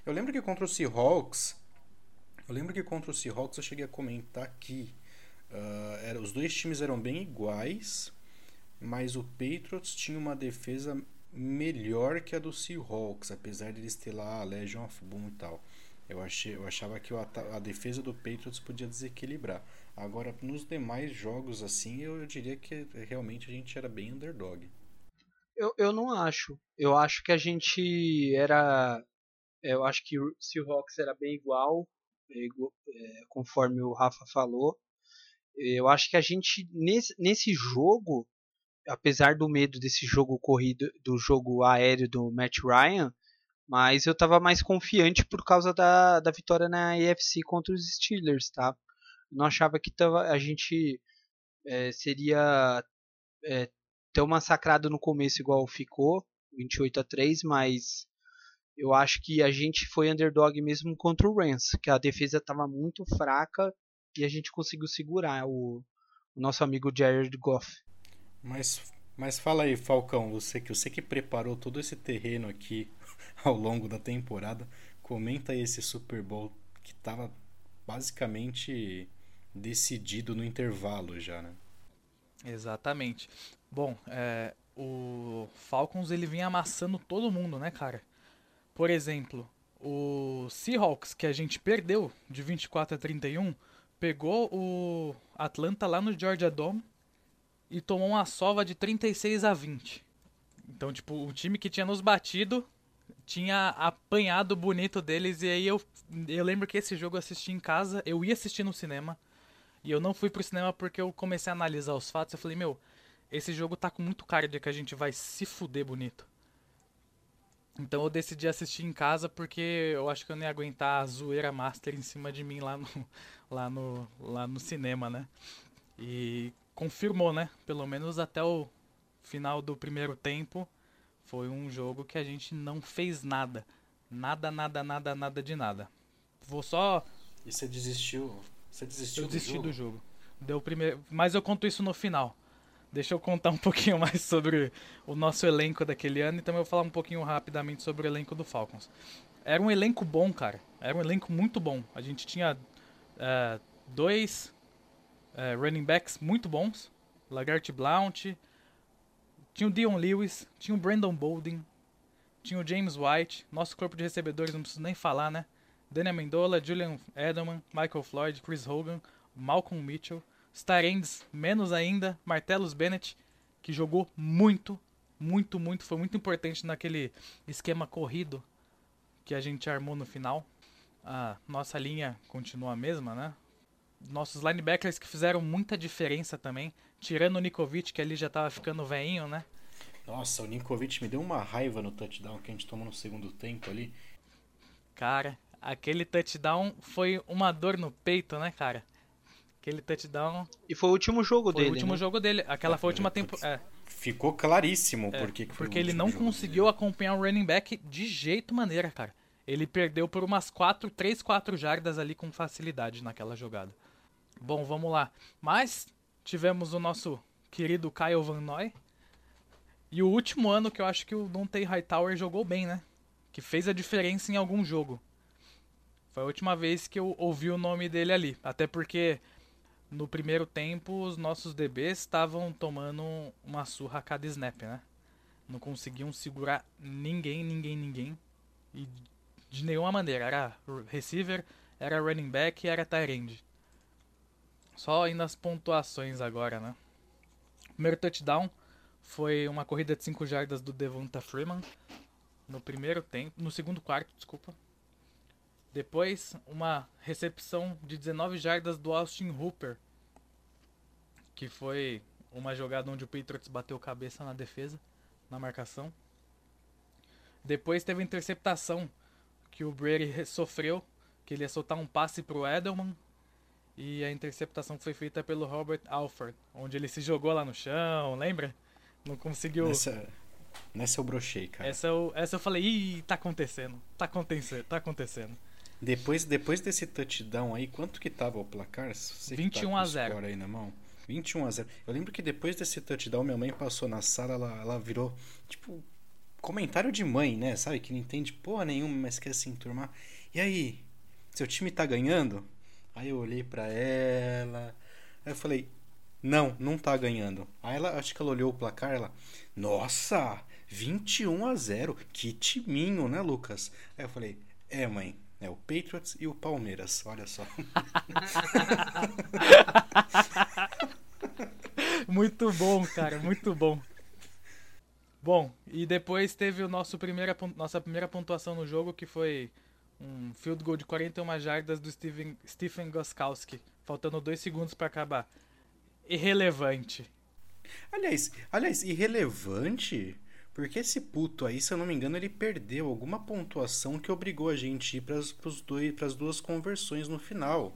Eu lembro que contra o Seahawks, eu lembro que contra o Seahawks eu cheguei a comentar que uh, era, os dois times eram bem iguais, mas o Patriots tinha uma defesa melhor que a do Seahawks, apesar de eles ter lá a Legion of Boom e tal. Eu, achei, eu achava que a defesa do Patriots podia desequilibrar. Agora, nos demais jogos, assim, eu, eu diria que realmente a gente era bem underdog. Eu, eu não acho. Eu acho que a gente era. Eu acho que o Seahawks era bem igual, é, é, conforme o Rafa falou. Eu acho que a gente, nesse, nesse jogo, apesar do medo desse jogo corrido, do jogo aéreo do Matt Ryan, mas eu estava mais confiante por causa da, da vitória na AFC contra os Steelers, tá? não achava que tava, a gente é, seria é, tão massacrado no começo igual ficou, 28 a 3, mas eu acho que a gente foi underdog mesmo contra o Rams, que a defesa estava muito fraca e a gente conseguiu segurar o, o nosso amigo Jared Goff. Mas, mas fala aí, Falcão, você que, você que preparou todo esse terreno aqui ao longo da temporada, comenta aí esse Super Bowl que estava basicamente decidido no intervalo já, né? Exatamente. Bom, é, o Falcons ele vinha amassando todo mundo, né, cara? Por exemplo, o Seahawks, que a gente perdeu de 24 a 31, pegou o Atlanta lá no Georgia Dome e tomou uma sova de 36 a 20. Então, tipo, o time que tinha nos batido tinha apanhado bonito deles. E aí eu, eu lembro que esse jogo eu assisti em casa. Eu ia assistir no cinema. E eu não fui pro cinema porque eu comecei a analisar os fatos. Eu falei, meu, esse jogo tá com muito cara de que a gente vai se fuder bonito. Então eu decidi assistir em casa porque eu acho que eu nem ia aguentar a zoeira master em cima de mim lá no, lá no, lá no cinema, né? E confirmou, né? Pelo menos até o final do primeiro tempo, foi um jogo que a gente não fez nada. Nada, nada, nada, nada de nada. Vou só. E você desistiu? Você desistiu eu desisti do jogo? do jogo. Deu primeiro, mas eu conto isso no final. Deixa eu contar um pouquinho mais sobre o nosso elenco daquele ano e também eu vou falar um pouquinho rapidamente sobre o elenco do Falcons. Era um elenco bom, cara. Era um elenco muito bom. A gente tinha uh, dois uh, running backs muito bons. Lagart Blount. Tinha o Dion Lewis. Tinha o Brandon Bolden. Tinha o James White. Nosso corpo de recebedores, não preciso nem falar, né? Daniel Mendola, Julian Edelman, Michael Floyd, Chris Hogan, Malcolm Mitchell, Starendes, menos ainda, Martellus Bennett, que jogou muito, muito, muito, foi muito importante naquele esquema corrido que a gente armou no final. A nossa linha continua a mesma, né? Nossos linebackers que fizeram muita diferença também, tirando o Nikovic, que ali já tava ficando veinho, né? Nossa, o Nikovic me deu uma raiva no touchdown que a gente tomou no segundo tempo ali. Cara, aquele touchdown foi uma dor no peito, né, cara? Aquele touchdown. E foi o último jogo foi dele. o último né? jogo dele. Aquela foi a última temporada. É. Ficou claríssimo é, porque Porque ele não conseguiu dele. acompanhar o running back de jeito maneira, cara. Ele perdeu por umas 4, 3, 4 jardas ali com facilidade naquela jogada. Bom, vamos lá. Mas tivemos o nosso querido Kyle Van Noy. E o último ano que eu acho que o Dante Hightower jogou bem, né? Que fez a diferença em algum jogo. Foi a última vez que eu ouvi o nome dele ali. Até porque no primeiro tempo os nossos DBs estavam tomando uma surra a cada snap, né? Não conseguiam segurar ninguém, ninguém, ninguém. E de nenhuma maneira. Era receiver, era running back, era tight end. Só indo nas pontuações agora, né? Primeiro touchdown foi uma corrida de 5 jardas do Devonta Freeman no primeiro tempo, no segundo quarto, desculpa. Depois, uma recepção de 19 jardas do Austin Hooper, que foi uma jogada onde o Patriots bateu cabeça na defesa, na marcação. Depois teve a interceptação que o Brady sofreu, que ele ia soltar um passe para o Edelman, e a interceptação foi feita pelo Robert Alford, onde ele se jogou lá no chão, lembra? Não conseguiu. Nessa, nessa eu brochei, cara. Essa eu, essa eu falei, ih, tá acontecendo. Tá acontecendo, tá acontecendo. Depois, depois desse touchdown aí, quanto que tava o placar? Você 21 tá a 0. aí na mão. 21 a 0. Eu lembro que depois desse touchdown, minha mãe passou na sala, ela, ela virou, tipo, comentário de mãe, né? Sabe? Que não entende porra nenhuma, mas quer se enturmar. E aí? Seu time tá ganhando? Aí eu olhei para ela. Aí eu falei: Não, não tá ganhando. Aí ela, acho que ela olhou o placar, ela: Nossa, 21 a 0. Que timinho, né, Lucas? Aí eu falei: É, mãe. É o Patriots e o Palmeiras, olha só. muito bom, cara, muito bom. Bom, e depois teve o nosso primeira, nossa primeira pontuação no jogo, que foi um field goal de 41 jardas do Steven, Stephen Goskowski, faltando dois segundos para acabar. Irrelevante. Aliás, aliás, irrelevante, porque esse puto aí, se eu não me engano, ele perdeu alguma pontuação que obrigou a gente a ir para as duas conversões no final.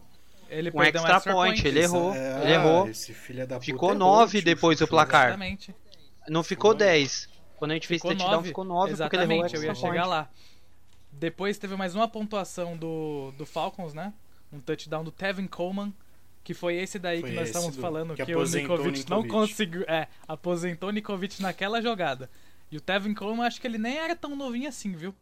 Ele um perdeu extra, um extra point, point, ele errou. É, ele errou. ficou 9 é depois do placar. Exatamente. Não ficou 10. Quando a gente fez ficou touchdown, nove. ficou 9 porque ele errou eu ia chegar lá. Depois teve mais uma pontuação do, do Falcons, né? Um touchdown do Tevin Coleman, que foi esse daí foi que nós estávamos falando, que, que o Nikovic não conseguiu. É, aposentou o Nikovic naquela jogada. E o Tevin Coleman, acho que ele nem era tão novinho assim, viu?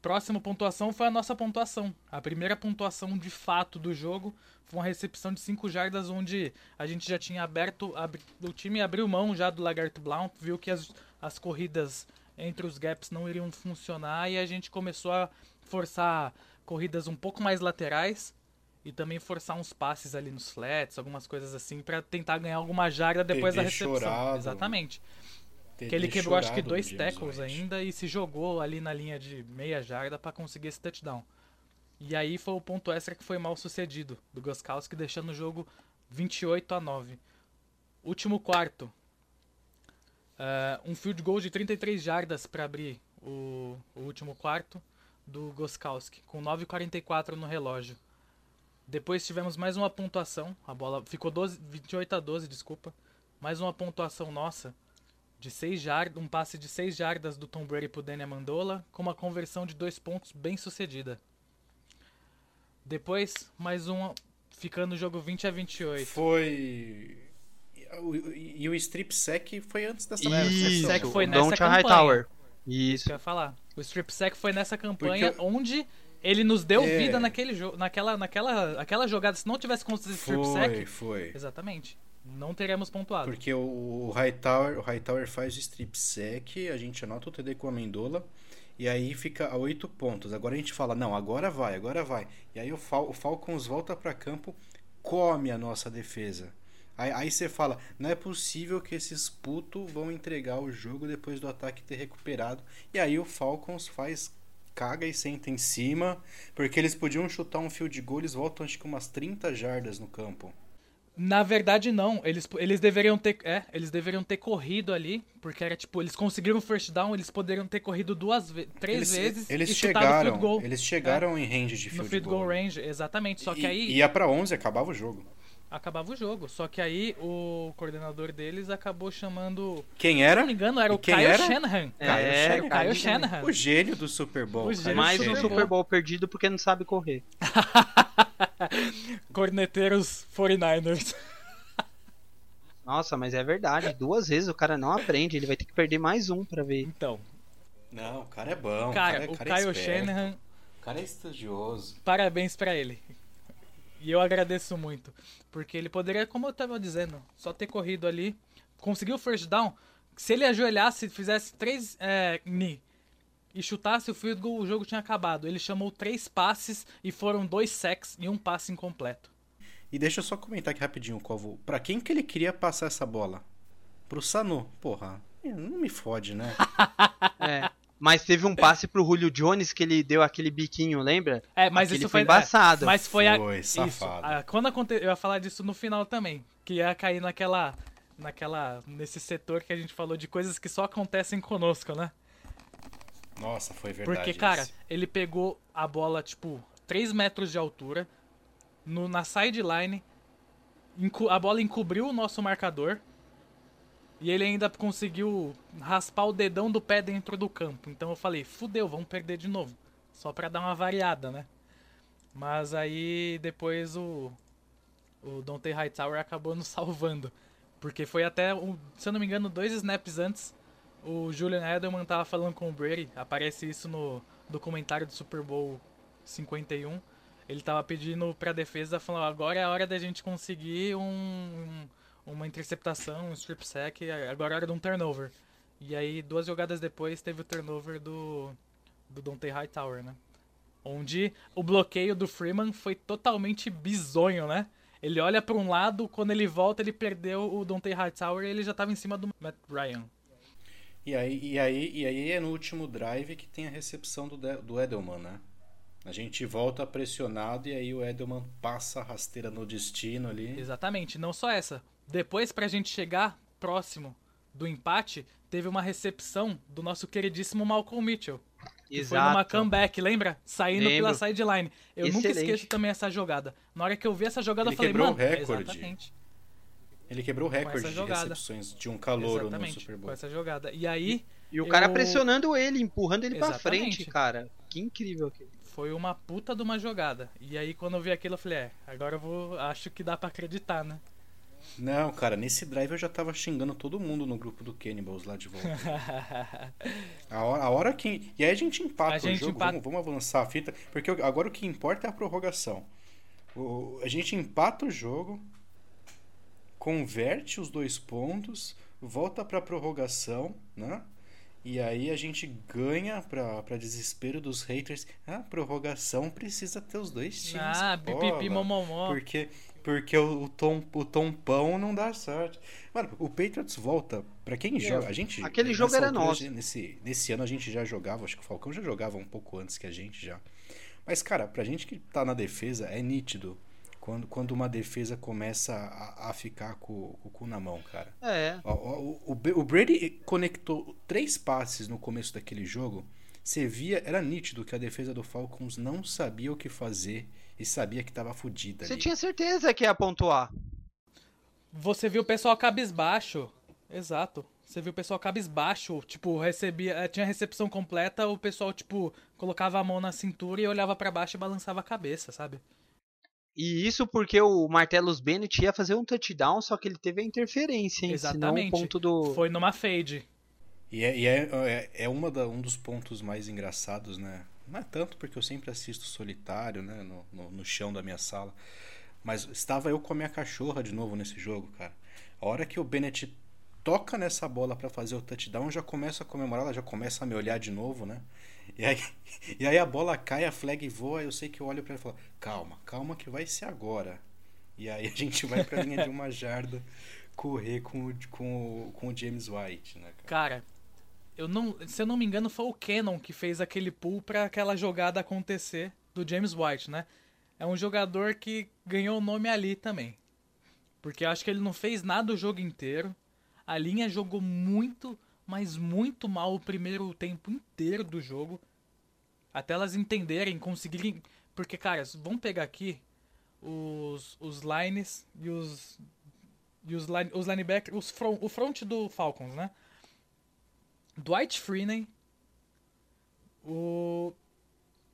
Próxima pontuação foi a nossa pontuação. A primeira pontuação de fato do jogo foi uma recepção de 5 jardas, onde a gente já tinha aberto. o time abriu mão já do Lagarto Blount, viu que as as corridas entre os gaps não iriam funcionar e a gente começou a forçar corridas um pouco mais laterais e também forçar uns passes ali nos flats, algumas coisas assim, para tentar ganhar alguma jarda depois da recepção. Chorado. Exatamente. Que ele quebrou acho que dois tackles ainda e se jogou ali na linha de meia jarda para conseguir esse touchdown. E aí foi o ponto extra que foi mal sucedido do Goskowski, deixando o jogo 28 a 9. Último quarto, Uh, um field goal de 33 jardas para abrir o, o, último quarto do Goskowski, com 9,44 no relógio. Depois tivemos mais uma pontuação, a bola ficou 12, 28 a 12, desculpa. Mais uma pontuação nossa de 6 jardas, um passe de 6 jardas do Tom Brady pro Daniel Mandola, com uma conversão de 2 pontos bem sucedida. Depois, mais uma, ficando o jogo 20 a 28. Foi e o Strip Sec foi antes dessa Isso, sec foi nessa Don't campanha. Hightower. Isso. Isso que eu ia falar. O Strip Sec foi nessa campanha Porque... onde ele nos deu é... vida naquele jogo, naquela, naquela aquela jogada. Se não tivesse acontecido o Strip Sec. Foi, foi. Exatamente. Não teremos pontuado. Porque o, Hightower, o Hightower faz o Strip Sec, a gente anota o TD com a Mendola. E aí fica a oito pontos. Agora a gente fala, não, agora vai, agora vai. E aí o, Fal o Falcons volta para campo, come a nossa defesa. Aí, aí você fala, não é possível que esses putos vão entregar o jogo depois do ataque ter recuperado. E aí o Falcons faz caga e senta em cima, porque eles podiam chutar um field goal, eles voltam acho que umas 30 jardas no campo. Na verdade não, eles, eles deveriam ter, é, eles deveriam ter corrido ali, porque era tipo, eles conseguiram first down, eles poderiam ter corrido duas vezes, três eles, vezes eles chegaram, goal. Eles chegaram é, em range de field No field goal, goal. range, exatamente, só que e, aí ia para 11, acabava o jogo acabava o jogo. Só que aí o coordenador deles acabou chamando. Quem era? Se não me engano, era o Kyle era? Shanahan. É, Kyle, Kyle Shanahan. O gênio do Super Bowl. Mais um Super Bowl perdido porque não sabe correr. Corneteiros 49ers. Nossa, mas é verdade. Duas vezes o cara não aprende. Ele vai ter que perder mais um pra ver. Então. Não, o cara é bom. Cara, o, cara, é, o cara Kyle é Shanahan. O cara é estudioso. Parabéns pra ele. E eu agradeço muito. Porque ele poderia, como eu estava dizendo, só ter corrido ali. Conseguiu o first down. Se ele ajoelhasse, fizesse três é, ni e chutasse o field goal, o jogo tinha acabado. Ele chamou três passes e foram dois sacks e um passe incompleto. E deixa eu só comentar aqui rapidinho, Covo. Pra quem que ele queria passar essa bola? Pro Sanu. Porra, não me fode, né? é. Mas teve um passe pro Julio Jones que ele deu aquele biquinho, lembra? É, mas aquele isso foi, embaçado. É, mas foi, foi a, safado. Isso, a, quando aconte, eu ia falar disso no final também, que ia cair naquela naquela nesse setor que a gente falou de coisas que só acontecem conosco, né? Nossa, foi verdade. Porque, cara, ele pegou a bola tipo 3 metros de altura no, na sideline, a bola encobriu o nosso marcador e ele ainda conseguiu raspar o dedão do pé dentro do campo. Então eu falei, fudeu, vamos perder de novo. Só pra dar uma variada, né? Mas aí depois o, o Dante Hightower acabou nos salvando. Porque foi até, se eu não me engano, dois snaps antes, o Julian Edelman tava falando com o Brady. Aparece isso no documentário do Super Bowl 51. Ele tava pedindo pra defesa, falando, agora é a hora da gente conseguir um, um uma interceptação, um strip sack, agora era de um turnover. E aí, duas jogadas depois, teve o turnover do, do Dante Hightower, né? Onde o bloqueio do Freeman foi totalmente bizonho, né? Ele olha para um lado, quando ele volta, ele perdeu o Dante Hightower e ele já estava em cima do Matt Ryan. E aí, e, aí, e aí é no último drive que tem a recepção do, do Edelman, né? A gente volta pressionado e aí o Edelman passa a rasteira no destino ali. Exatamente, não só essa. Depois, pra gente chegar próximo do empate, teve uma recepção do nosso queridíssimo Malcolm Mitchell. Que Exato. foi numa comeback, lembra? Saindo Lembro. pela sideline. Eu Excelente. nunca esqueço também essa jogada. Na hora que eu vi essa jogada, Ele eu falei, quebrou mano, o recorde. exatamente. Ele quebrou o recorde de recepções de um exatamente, no Super Bowl. Com essa jogada. E aí. E, e o cara eu... pressionando ele, empurrando ele exatamente. pra frente, cara. Que incrível aquilo. Foi uma puta de uma jogada. E aí, quando eu vi aquilo, eu falei, é, agora eu vou. Acho que dá para acreditar, né? Não, cara, nesse drive eu já tava xingando todo mundo no grupo do Cannibals lá de volta. a, hora, a hora que. E aí a gente empata a o gente jogo, empata... Vamos, vamos, avançar a fita. Porque agora o que importa é a prorrogação. O, a gente empata o jogo, converte os dois pontos, volta pra prorrogação, né? E aí a gente ganha pra, pra desespero dos haters. Ah, prorrogação precisa ter os dois times. Ah, pipipi, momomó. Porque porque o, tom, o tompão não dá sorte. Mano, o Patriots volta. para quem é, joga. A gente. Aquele jogo era nosso. Nesse, nesse ano a gente já jogava. Acho que o Falcão já jogava um pouco antes que a gente já. Mas, cara, pra gente que tá na defesa, é nítido. Quando, quando uma defesa começa a, a ficar com, com o cu na mão, cara. É. O, o, o, o Brady conectou três passes no começo daquele jogo. Você via, era nítido que a defesa do Falcons não sabia o que fazer e sabia que tava fodida. Você tinha certeza que ia pontuar. Você viu o pessoal cabisbaixo. Exato. Você viu o pessoal cabisbaixo, tipo, recebia, eh, tinha recepção completa, o pessoal, tipo, colocava a mão na cintura e olhava para baixo e balançava a cabeça, sabe? E isso porque o Martellus Bennett ia fazer um touchdown, só que ele teve a interferência, hein? Exatamente. Senão o ponto do... Foi numa fade. E é, e é, é, é uma da, um dos pontos mais engraçados, né? Não é tanto porque eu sempre assisto solitário, né? No, no, no, chão da minha sala. Mas estava eu com a minha cachorra de novo nesse jogo, cara. A hora que o Bennett toca nessa bola para fazer o touchdown, já começa a comemorar, ela já começa a me olhar de novo, né? E aí, e aí a bola cai, a flag voa, eu sei que eu olho para ela e falo: "Calma, calma que vai ser agora". E aí a gente vai pra linha de uma jarda correr com, com, com o James White, né, cara? cara? Eu não, se eu não me engano, foi o Cannon que fez aquele pull para aquela jogada acontecer do James White, né? É um jogador que ganhou o nome ali também. Porque eu acho que ele não fez nada o jogo inteiro. A linha jogou muito, mas muito mal o primeiro tempo inteiro do jogo. Até elas entenderem, conseguirem. Porque, cara, vamos pegar aqui os, os lines e os. E os, line, os linebackers. Os front, o front do Falcons, né? Dwight Freeney. O.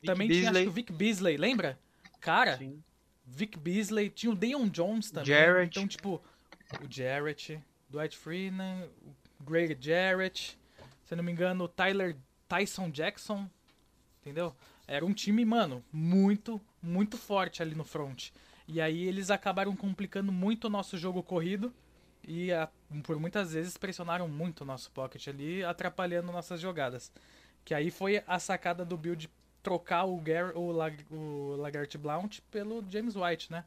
Vic também Beasley. tinha acho o Vic Beasley, lembra? Cara, Sim. Vic Beasley, tinha o Deion Jones também. Jarrett. Então, tipo, o Jarrett, Dwight Freeney, o Greg Jarrett, se não me engano, o Tyler Tyson Jackson, entendeu? Era um time, mano, muito, muito forte ali no front. E aí eles acabaram complicando muito o nosso jogo corrido e a, por muitas vezes pressionaram muito o nosso pocket ali, atrapalhando nossas jogadas. Que aí foi a sacada do build trocar o, Gar o, Lag o Lagart Blount pelo James White, né?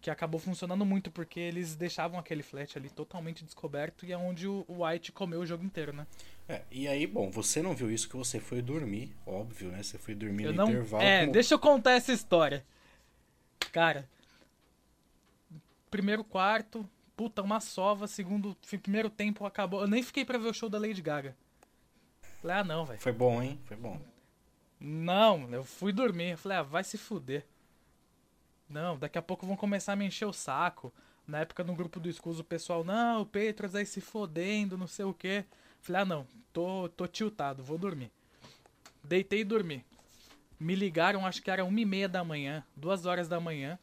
Que acabou funcionando muito porque eles deixavam aquele flat ali totalmente descoberto e é onde o White comeu o jogo inteiro, né? É, e aí, bom, você não viu isso que você foi dormir, óbvio, né? Você foi dormir eu no não... intervalo. É, como... deixa eu contar essa história. Cara, primeiro quarto, puta, uma sova, segundo, primeiro tempo acabou. Eu nem fiquei pra ver o show da Lady Gaga. Falei, ah, não, velho. Foi bom, hein? Foi bom. Não, eu fui dormir. Eu falei, ah, vai se fuder. Não, daqui a pouco vão começar a me encher o saco. Na época no grupo do Escuso o pessoal, não, o Petros aí se fodendo, não sei o que. Falei, ah não, tô, tô tiltado, vou dormir. Deitei e dormi. Me ligaram, acho que era uma e meia da manhã, duas horas da manhã.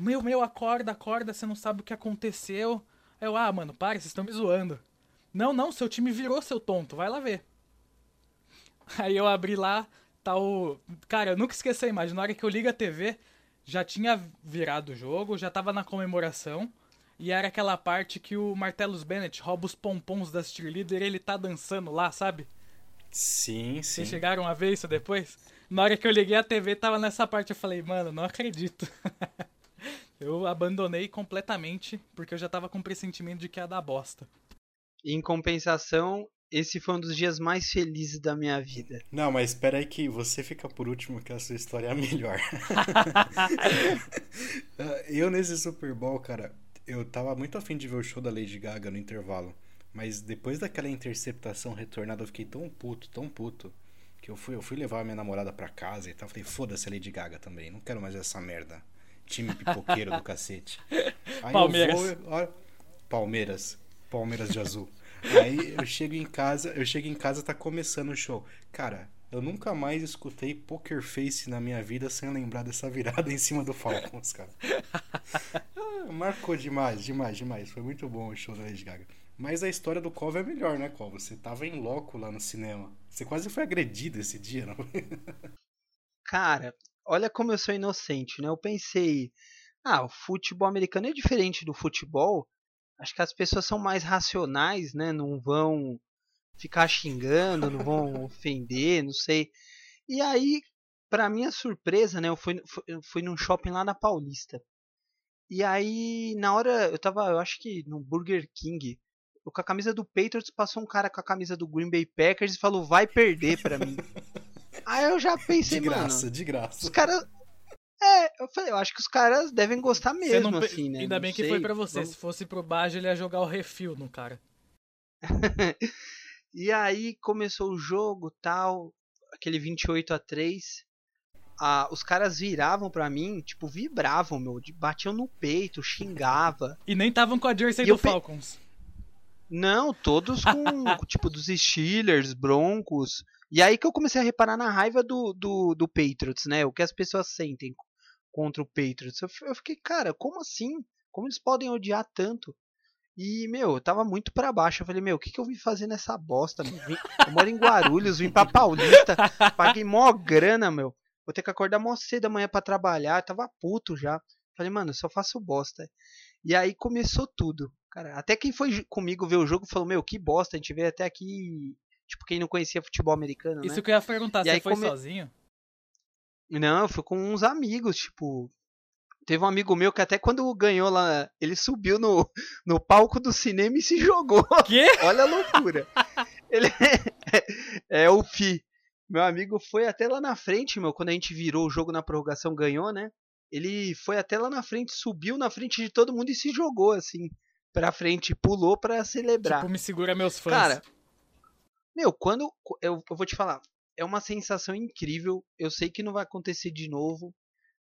Meu, meu, acorda, acorda, você não sabe o que aconteceu. Eu, ah, mano, para, vocês estão me zoando. Não, não, seu time virou, seu tonto, vai lá ver. Aí eu abri lá, tá o. Cara, eu nunca esqueci a imagem. Na hora que eu ligo a TV, já tinha virado o jogo, já tava na comemoração. E era aquela parte que o Martellus Bennett rouba os pompons das cheerleader e ele tá dançando lá, sabe? Sim, sim. Vocês chegaram a ver isso depois? Na hora que eu liguei a TV, tava nessa parte. Eu falei, mano, não acredito. eu abandonei completamente, porque eu já tava com o pressentimento de que ia dar bosta. Em compensação, esse foi um dos dias mais felizes da minha vida. Não, mas espera aí que você fica por último, que a sua história é a melhor. eu nesse Super Bowl, cara, eu tava muito afim de ver o show da Lady Gaga no intervalo. Mas depois daquela interceptação retornada, eu fiquei tão puto, tão puto, que eu fui, eu fui levar a minha namorada pra casa e tal. Falei, foda-se a Lady Gaga também, não quero mais essa merda. Time pipoqueiro do cacete. Aí Palmeiras. Eu vou, Palmeiras. Palmeiras de azul. Aí eu chego em casa, eu chego em casa, tá começando o show. Cara, eu nunca mais escutei Poker Face na minha vida sem lembrar dessa virada em cima do Falcons, cara. Ah, marcou demais, demais, demais. Foi muito bom o show da Lady Gaga. Mas a história do Cove é melhor, né, Cove? Você tava em loco lá no cinema. Você quase foi agredido esse dia, não foi? Cara, olha como eu sou inocente, né? Eu pensei, ah, o futebol americano é diferente do futebol acho que as pessoas são mais racionais, né? Não vão ficar xingando, não vão ofender, não sei. E aí, para minha surpresa, né? Eu fui, fui num shopping lá na Paulista. E aí, na hora, eu tava, eu acho que no Burger King, eu, com a camisa do Patriots, passou um cara com a camisa do Green Bay Packers e falou, vai perder pra mim. aí eu já pensei, de graça, mano, de graça. Os caras é, eu falei, eu acho que os caras devem gostar mesmo, não, assim, né? Ainda não bem sei, que foi para você. Vamos... Se fosse pro Bajo, ele ia jogar o refil no cara. e aí começou o jogo tal, aquele 28 a 3 ah, os caras viravam para mim, tipo, vibravam, meu, batiam no peito, xingava. E nem estavam com a jersey e do Falcons. Não, todos com, tipo, dos Steelers, Broncos. E aí que eu comecei a reparar na raiva do, do, do Patriots, né? O que as pessoas sentem contra o Patriots. Eu, fiquei, cara, como assim? Como eles podem odiar tanto? E, meu, eu tava muito para baixo. Eu falei, meu, o que, que eu vim fazer nessa bosta? Vim, eu moro em Guarulhos, vim pra Paulista, paguei mó grana, meu. Vou ter que acordar mó cedo amanhã para trabalhar. Eu tava puto já. Falei, mano, eu só faço bosta. E aí começou tudo. Cara, até quem foi comigo ver o jogo falou: Meu, que bosta, a gente veio até aqui. Tipo, quem não conhecia futebol americano. Isso né? que eu ia perguntar, e você foi come... sozinho? Não, eu fui com uns amigos, tipo. Teve um amigo meu que até quando ganhou lá, ele subiu no, no palco do cinema e se jogou. Quê? Olha a loucura. ele é, é o Fi. Meu amigo foi até lá na frente, meu, quando a gente virou o jogo na prorrogação, ganhou, né? Ele foi até lá na frente, subiu na frente de todo mundo e se jogou assim pra frente, pulou pra celebrar. Tipo, me segura meus fãs. Cara, meu, quando eu, eu vou te falar, é uma sensação incrível. Eu sei que não vai acontecer de novo.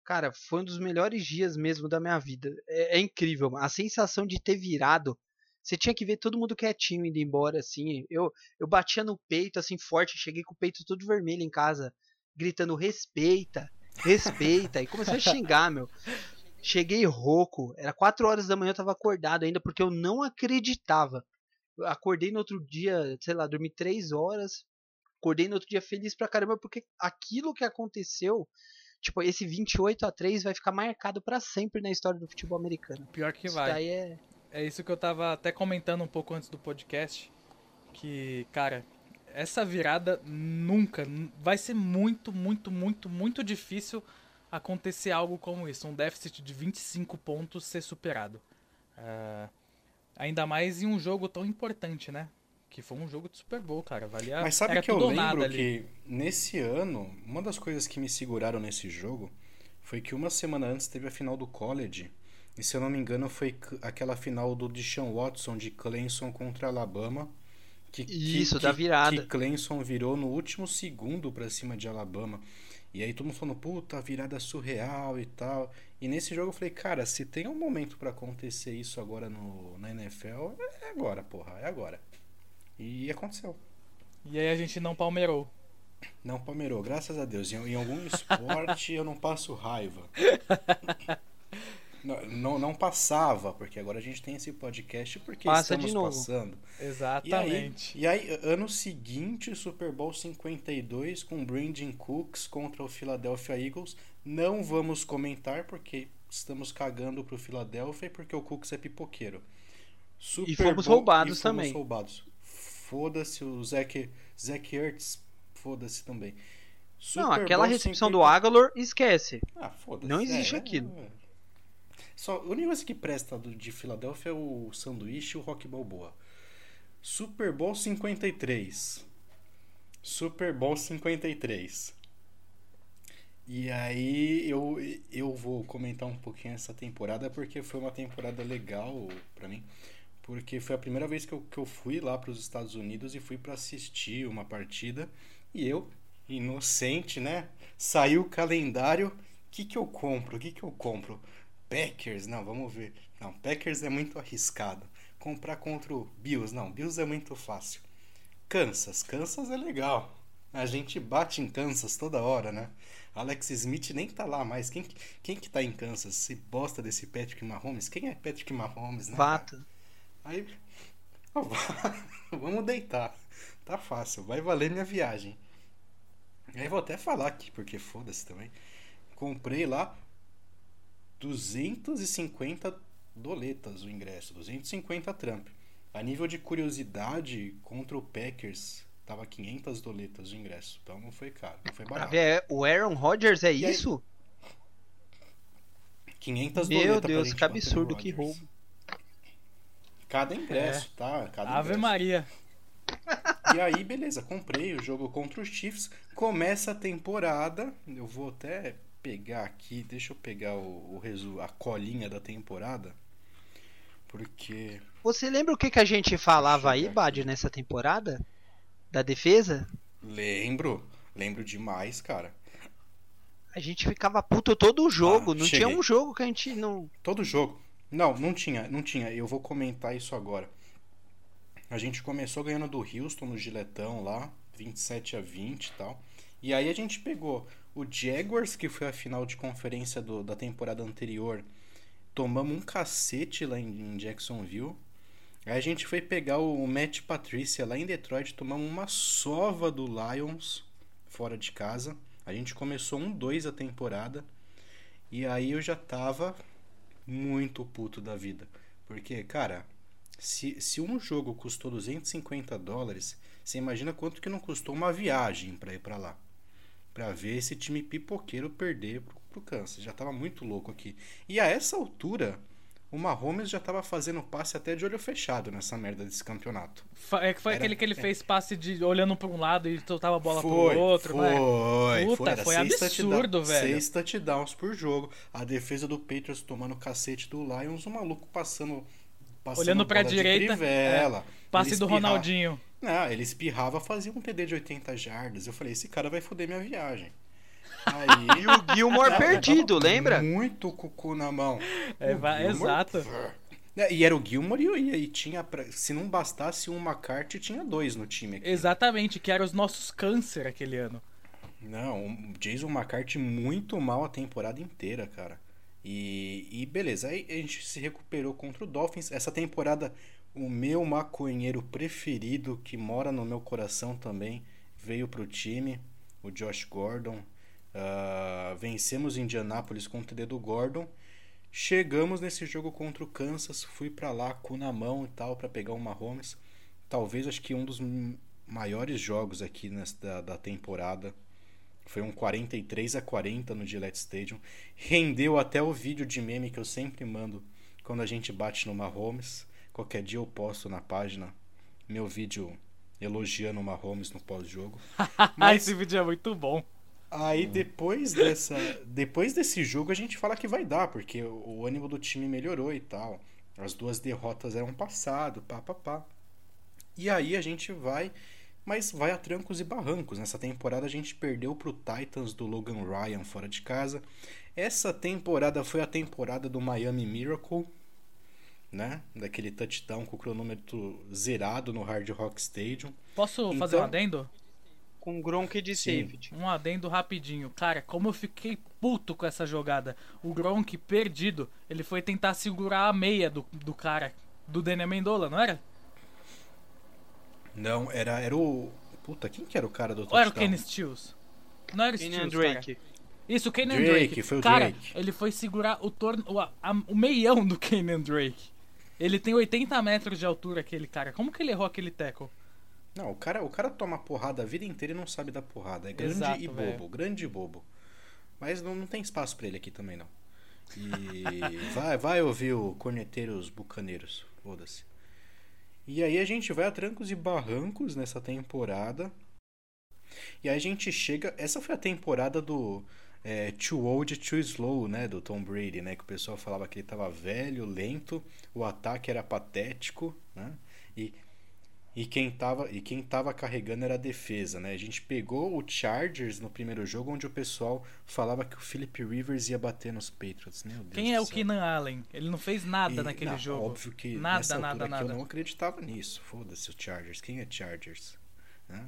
Cara, foi um dos melhores dias mesmo da minha vida. É, é incrível. A sensação de ter virado. Você tinha que ver todo mundo quietinho indo embora, assim. Eu, eu batia no peito, assim, forte. Cheguei com o peito todo vermelho em casa, gritando: respeita, respeita. e comecei a xingar, meu. Cheguei rouco. Era 4 horas da manhã, eu tava acordado ainda, porque eu não acreditava. Acordei no outro dia, sei lá, dormi 3 horas. Acordei no outro dia feliz pra caramba, porque aquilo que aconteceu tipo, esse 28 a 3 vai ficar marcado para sempre na história do futebol americano. Pior que isso vai. É... é isso que eu tava até comentando um pouco antes do podcast. Que, cara, essa virada nunca. Vai ser muito, muito, muito, muito difícil acontecer algo como isso. Um déficit de 25 pontos ser superado. Uh, ainda mais em um jogo tão importante, né? que foi um jogo de Super Bowl, cara. Valia, Mas sabe que eu lembro que nesse ano, uma das coisas que me seguraram nesse jogo foi que uma semana antes teve a final do college. E se eu não me engano, foi aquela final do Deshaun Watson de Clemson contra Alabama. Que, Isso, que, da virada. Que Clemson virou no último segundo para cima de Alabama. E aí todo mundo falando, puta, virada surreal e tal. E nesse jogo eu falei, cara, se tem um momento para acontecer isso agora no, na NFL, é agora, porra, é agora. E aconteceu. E aí a gente não palmeirou. Não palmeirou, graças a Deus. Em, em algum esporte eu não passo raiva. não, não, não, passava, porque agora a gente tem esse podcast porque Passa estamos passando. Exatamente. E aí, e aí, ano seguinte, Super Bowl 52 com Brandon Cooks contra o Philadelphia Eagles. Não vamos comentar porque estamos cagando pro Philadelphia e porque o Cooks é pipoqueiro. Super e fomos Bowl, roubados e fomos também. roubados foda-se, o Zac, Zac Ertz, foda-se também. Super não, aquela recepção 50... do Agalor, esquece. Ah, foda-se. Não existe é, aquilo. É, é. Só, o único que presta de Filadélfia é o sanduíche e o Rock Balboa. Super Bowl 53. Super Bowl 53. E aí eu, eu vou comentar um pouquinho essa temporada porque foi uma temporada legal para mim porque foi a primeira vez que eu, que eu fui lá para os Estados Unidos e fui para assistir uma partida e eu, inocente, né? Saiu o calendário, o que, que eu compro? O que, que eu compro? Packers? Não, vamos ver. Não, Packers é muito arriscado. Comprar contra o Bills? Não, Bills é muito fácil. Kansas? Kansas é legal. A gente bate em Kansas toda hora, né? Alex Smith nem tá lá mais. Quem, quem que tá em Kansas? Se bosta desse Patrick Mahomes? Quem é Patrick Mahomes, né? Vata. Aí. vamos deitar. Tá fácil, vai valer minha viagem. Aí vou até falar aqui, porque foda-se também. Comprei lá 250 doletas o ingresso, 250 Trump. A nível de curiosidade, contra o Packers, tava 500 doletas o ingresso. Então não foi caro, não foi barato. É, o Aaron Rodgers é e isso? Aí, 500 Meu doletas. Meu Deus, que absurdo, que roubo. Cada ingresso, é. tá? Cada Ave ingresso. Maria. E aí, beleza, comprei o jogo contra os Chiefs. Começa a temporada. Eu vou até pegar aqui, deixa eu pegar o, o a colinha da temporada. Porque. Você lembra o que, que a gente falava aí, Bad, nessa temporada? Da defesa? Lembro. Lembro demais, cara. A gente ficava puto todo o jogo. Ah, não cheguei. tinha um jogo que a gente não. Todo jogo. Não, não tinha, não tinha. Eu vou comentar isso agora. A gente começou ganhando do Houston no Giletão lá, 27 a 20 e tal. E aí a gente pegou o Jaguars, que foi a final de conferência do, da temporada anterior. Tomamos um cacete lá em, em Jacksonville. Aí a gente foi pegar o, Matt Patrícia lá em Detroit, tomamos uma sova do Lions fora de casa. A gente começou um 2 a temporada. E aí eu já tava muito puto da vida. Porque, cara, se, se um jogo custou 250 dólares, você imagina quanto que não custou uma viagem para ir para lá. Para ver esse time pipoqueiro perder pro, pro Kansas. Já tava muito louco aqui. E a essa altura, o Mahomes já tava fazendo passe até de olho fechado nessa merda desse campeonato. É que foi Era, aquele que ele é. fez passe de olhando para um lado e soltava a bola foi, pro outro, né? foi, Puta, foi, foi absurdo, velho. Seis touchdowns por jogo. A defesa do Patriots tomando cacete do Lions, o maluco passando Olhando para a direita, é, passe do Ronaldinho. Não, ele espirrava, fazia um TD de 80 jardas. Eu falei, esse cara vai foder minha viagem. Aí, e o Gilmore perdido, lembra? Muito cucu na mão. É, Gilmore, exato. É, e era o Gilmore e, e tinha, se não bastasse um McCarthy, tinha dois no time. Aqui. Exatamente, que eram os nossos câncer aquele ano. Não, o Jason McCarthy muito mal a temporada inteira, cara. E, e beleza, aí a gente se recuperou contra o Dolphins. Essa temporada, o meu maconheiro preferido, que mora no meu coração também, veio pro time, o Josh Gordon. Uh, vencemos Indianápolis com o TD do Gordon. Chegamos nesse jogo contra o Kansas, fui para lá com na mão e tal para pegar o Mahomes. Talvez acho que um dos maiores jogos aqui nesta, da temporada. Foi um 43 a 40 no Gillette Stadium. Rendeu até o vídeo de meme que eu sempre mando quando a gente bate no Mahomes. Qualquer dia eu posto na página meu vídeo elogiando o Mahomes no pós-jogo. Mas esse vídeo é muito bom. Aí depois dessa, depois desse jogo a gente fala que vai dar, porque o, ânimo do time melhorou e tal. As duas derrotas eram passado, pá, pá, pá. E aí a gente vai mas vai a trancos e barrancos. Nessa temporada a gente perdeu para o Titans do Logan Ryan fora de casa. Essa temporada foi a temporada do Miami Miracle, né? Daquele touchdown com o cronômetro zerado no Hard Rock Stadium. Posso então, fazer um adendo? Com Gronk de safety. Um adendo rapidinho. Cara, como eu fiquei puto com essa jogada. O Gronk perdido, ele foi tentar segurar a meia do, do cara, do Daniel Mendola, não era? Não, era, era o. Puta, quem que era o cara do touchdown? Ou era o Kenny Stills? Não era o Stills, Drake. Cara. Isso, o Kenan Drake. Drake. Foi o cara, Drake. ele foi segurar o torno, o, a, o meião do Kenan Drake. Ele tem 80 metros de altura, aquele cara. Como que ele errou aquele tackle? Não, o cara, o cara toma porrada a vida inteira e não sabe dar porrada. É grande Exato, e bobo, véio. grande e bobo. Mas não, não tem espaço para ele aqui também, não. E vai, vai ouvir o Corneteiros Bucaneiros. Foda-se. E aí a gente vai a trancos e barrancos nessa temporada. E aí a gente chega. Essa foi a temporada do é, Too Old, Too Slow, né? Do Tom Brady, né? Que o pessoal falava que ele tava velho, lento, o ataque era patético, né? E e quem tava, e quem tava carregando era a defesa, né? A gente pegou o Chargers no primeiro jogo, onde o pessoal falava que o Philip Rivers ia bater nos Patriots. Meu Deus quem é o Keenan Allen? Ele não fez nada e, naquele não, jogo. Óbvio que nada, nessa nada, nada. eu não acreditava nisso. Foda-se o Chargers. Quem é Chargers? Né?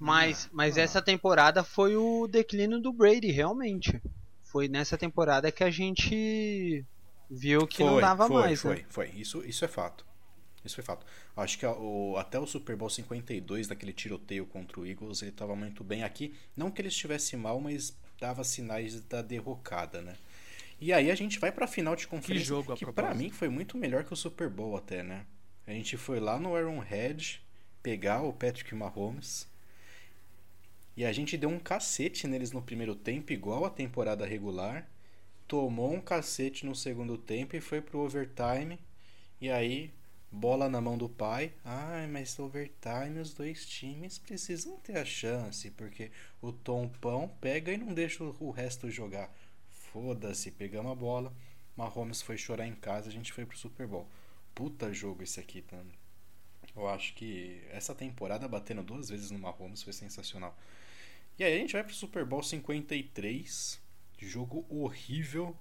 Mas, ah, mas ah. essa temporada foi o declínio do Brady, realmente. Foi nessa temporada que a gente viu que foi, não dava foi, mais. Foi, né? foi. Isso, isso é fato. Isso foi fato. Acho que o, até o Super Bowl 52, daquele tiroteio contra o Eagles, ele estava muito bem aqui. Não que ele estivesse mal, mas dava sinais da derrocada, né? E aí a gente vai para a final de conferência, que, jogo, que para mim foi muito melhor que o Super Bowl até, né? A gente foi lá no Arrowhead pegar o Patrick Mahomes. E a gente deu um cacete neles no primeiro tempo, igual a temporada regular. Tomou um cacete no segundo tempo e foi pro overtime. E aí bola na mão do pai. Ai, mas overtime os dois times precisam ter a chance, porque o Tom Pão pega e não deixa o resto jogar. Foda-se, pegamos a bola. Mahomes foi chorar em casa, a gente foi pro Super Bowl. Puta jogo esse aqui, tá? Eu acho que essa temporada batendo duas vezes no Mahomes foi sensacional. E aí a gente vai pro Super Bowl 53. Jogo horrível.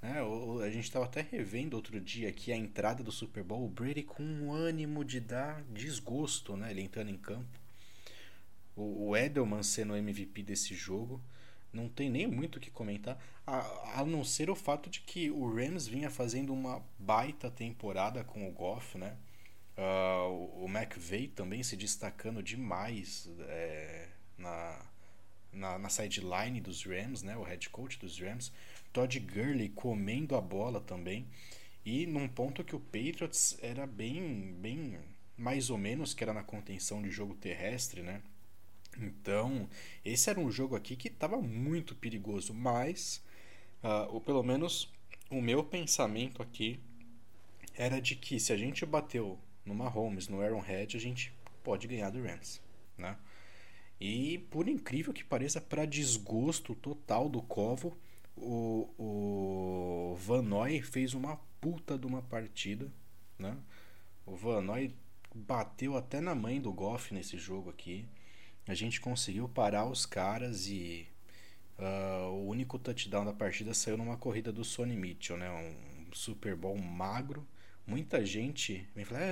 Né? a gente estava até revendo outro dia aqui a entrada do Super Bowl, o Brady com um ânimo de dar desgosto, né? ele entrando em campo. O, o Edelman sendo o MVP desse jogo, não tem nem muito o que comentar, a, a não ser o fato de que o Rams vinha fazendo uma baita temporada com o Goff, né? Uh, o McVeigh também se destacando demais é, na, na, na sideline dos Rams, né? O head coach dos Rams. Todd Gurley comendo a bola também. E num ponto que o Patriots era bem, bem mais ou menos, que era na contenção de jogo terrestre, né? Então, esse era um jogo aqui que estava muito perigoso, mas, uh, ou pelo menos o meu pensamento aqui era de que se a gente bateu no Mahomes, no Arrowhead, a gente pode ganhar do Rams, né? E por incrível que pareça, para desgosto total do Covo, o, o Van Noy fez uma puta de uma partida, né? O Van Noy bateu até na mãe do Goff nesse jogo aqui. A gente conseguiu parar os caras e uh, o único touchdown da partida saiu numa corrida do Sonny Mitchell, né? Um Super Bowl magro. Muita gente vem falar,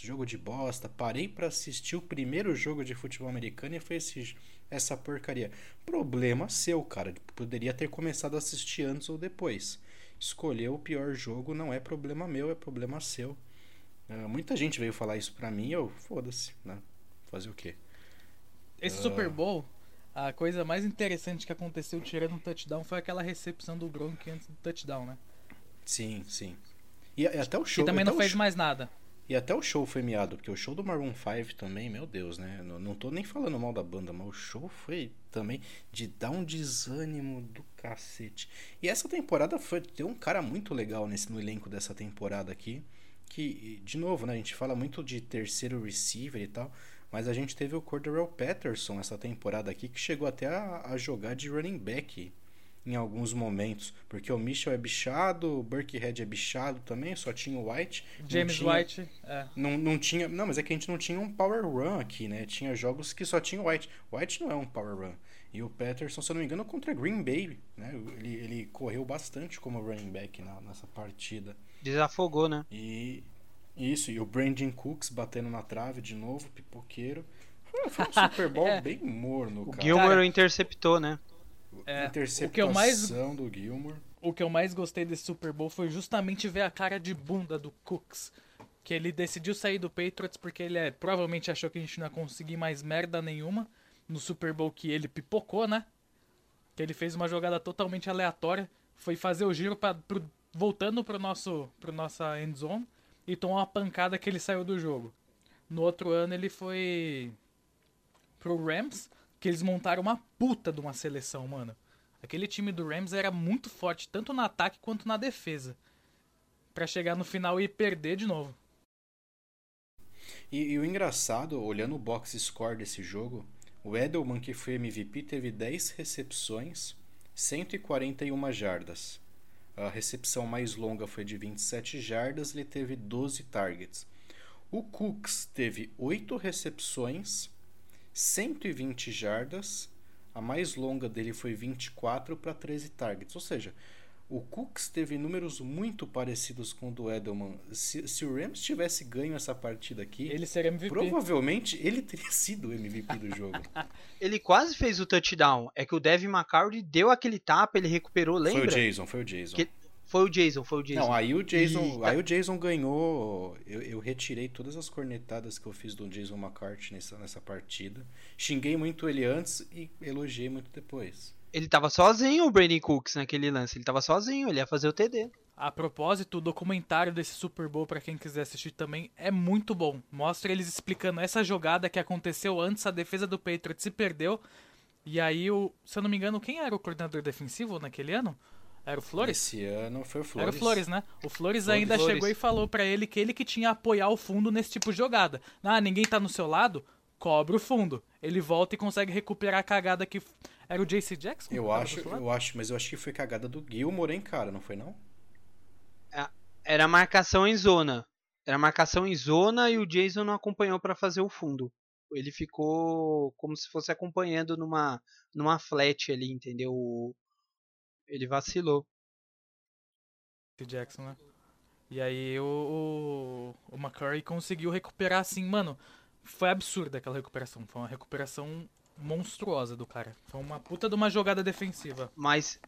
jogo de bosta. Parei para assistir o primeiro jogo de futebol americano e foi esse, essa porcaria. Problema seu, cara. Poderia ter começado a assistir antes ou depois. Escolher o pior jogo não é problema meu, é problema seu. Uh, muita gente veio falar isso pra mim eu, foda-se, né? Fazer o quê? Esse uh... Super Bowl, a coisa mais interessante que aconteceu tirando um touchdown foi aquela recepção do Gronk antes do touchdown, né? Sim, sim. E, até o show. Que também não fez show, mais nada. E até o show foi miado, porque o show do Maroon 5 também, meu Deus, né? Não, não tô nem falando mal da banda, mas o show foi também de dar um desânimo do cacete. E essa temporada foi. Tem um cara muito legal nesse, no elenco dessa temporada aqui. Que, de novo, né? A gente fala muito de terceiro receiver e tal. Mas a gente teve o Cordarrelle Patterson essa temporada aqui, que chegou até a, a jogar de running back em alguns momentos. Porque o Mitchell é bichado, o Burkhead é bichado também, só tinha o White. James tinha, White, é. Não, não tinha. Não, mas é que a gente não tinha um power run aqui, né? Tinha jogos que só tinha o White. White não é um power run. E o Patterson, se eu não me engano, contra Green Bay, né? Ele, ele correu bastante como running back na, nessa partida. Desafogou, né? E. Isso, e o Brandon Cooks batendo na trave de novo, pipoqueiro. Foi, um Super Bowl é. bem morno, o cara. O Gilmore interceptou, né? É, o que eu mais do Gilmore. O que eu mais gostei desse Super Bowl foi justamente ver a cara de bunda do Cooks. Que ele decidiu sair do Patriots porque ele é, provavelmente achou que a gente não ia conseguir mais merda nenhuma no Super Bowl que ele pipocou, né? Que ele fez uma jogada totalmente aleatória. Foi fazer o giro pra, pro, voltando pro nosso pro nossa end zone e tomou uma pancada que ele saiu do jogo. No outro ano ele foi pro Rams que eles montaram uma puta de uma seleção, mano. Aquele time do Rams era muito forte, tanto no ataque quanto na defesa. para chegar no final e perder de novo. E, e, o engraçado, olhando o box score desse jogo, o Edelman, que foi MVP, teve 10 recepções, 141 jardas. A recepção mais longa foi de 27 jardas, ele teve 12 targets. O Cooks teve 8 recepções, 120 jardas. A mais longa dele foi 24 para 13 targets. Ou seja, o Cooks teve números muito parecidos com o do Edelman. Se, se, o Rams tivesse ganho essa partida aqui, ele seria MVP. Provavelmente ele teria sido o MVP do jogo. ele quase fez o touchdown. É que o Devin McCarthy deu aquele tapa, ele recuperou, lembra? Foi o Jason, foi o Jason. Que foi o Jason, foi o Jason. Não, aí o Jason, e... aí o Jason ganhou. Eu, eu, retirei todas as cornetadas que eu fiz do Jason McCarthy nessa, nessa partida. Xinguei muito ele antes e elogiei muito depois. Ele tava sozinho, o Brandon Cooks, naquele lance. Ele tava sozinho, ele ia fazer o TD. A propósito, o documentário desse Super Bowl, para quem quiser assistir também, é muito bom. Mostra eles explicando essa jogada que aconteceu antes, a defesa do Patriots se perdeu. E aí, o, se eu não me engano, quem era o coordenador defensivo naquele ano? Era o Flores? Esse ano foi o Flores. Era o Flores, né? O Flores, Flores ainda Flores. chegou e falou para ele que ele que tinha apoiar o fundo nesse tipo de jogada. Ah, ninguém tá no seu lado? Cobre o fundo. Ele volta e consegue recuperar a cagada que era o JC Jackson? Eu acho, eu acho, mas eu acho que foi cagada do Gilmore, hein, cara, não foi não? É, era marcação em zona. Era marcação em zona e o Jason não acompanhou para fazer o fundo. Ele ficou como se fosse acompanhando numa numa flat ali, entendeu? Ele vacilou. Jackson, né? E aí o, o, o McCurry conseguiu recuperar assim, mano. Foi absurda aquela recuperação. Foi uma recuperação monstruosa do cara. Foi uma puta de uma jogada defensiva. Mas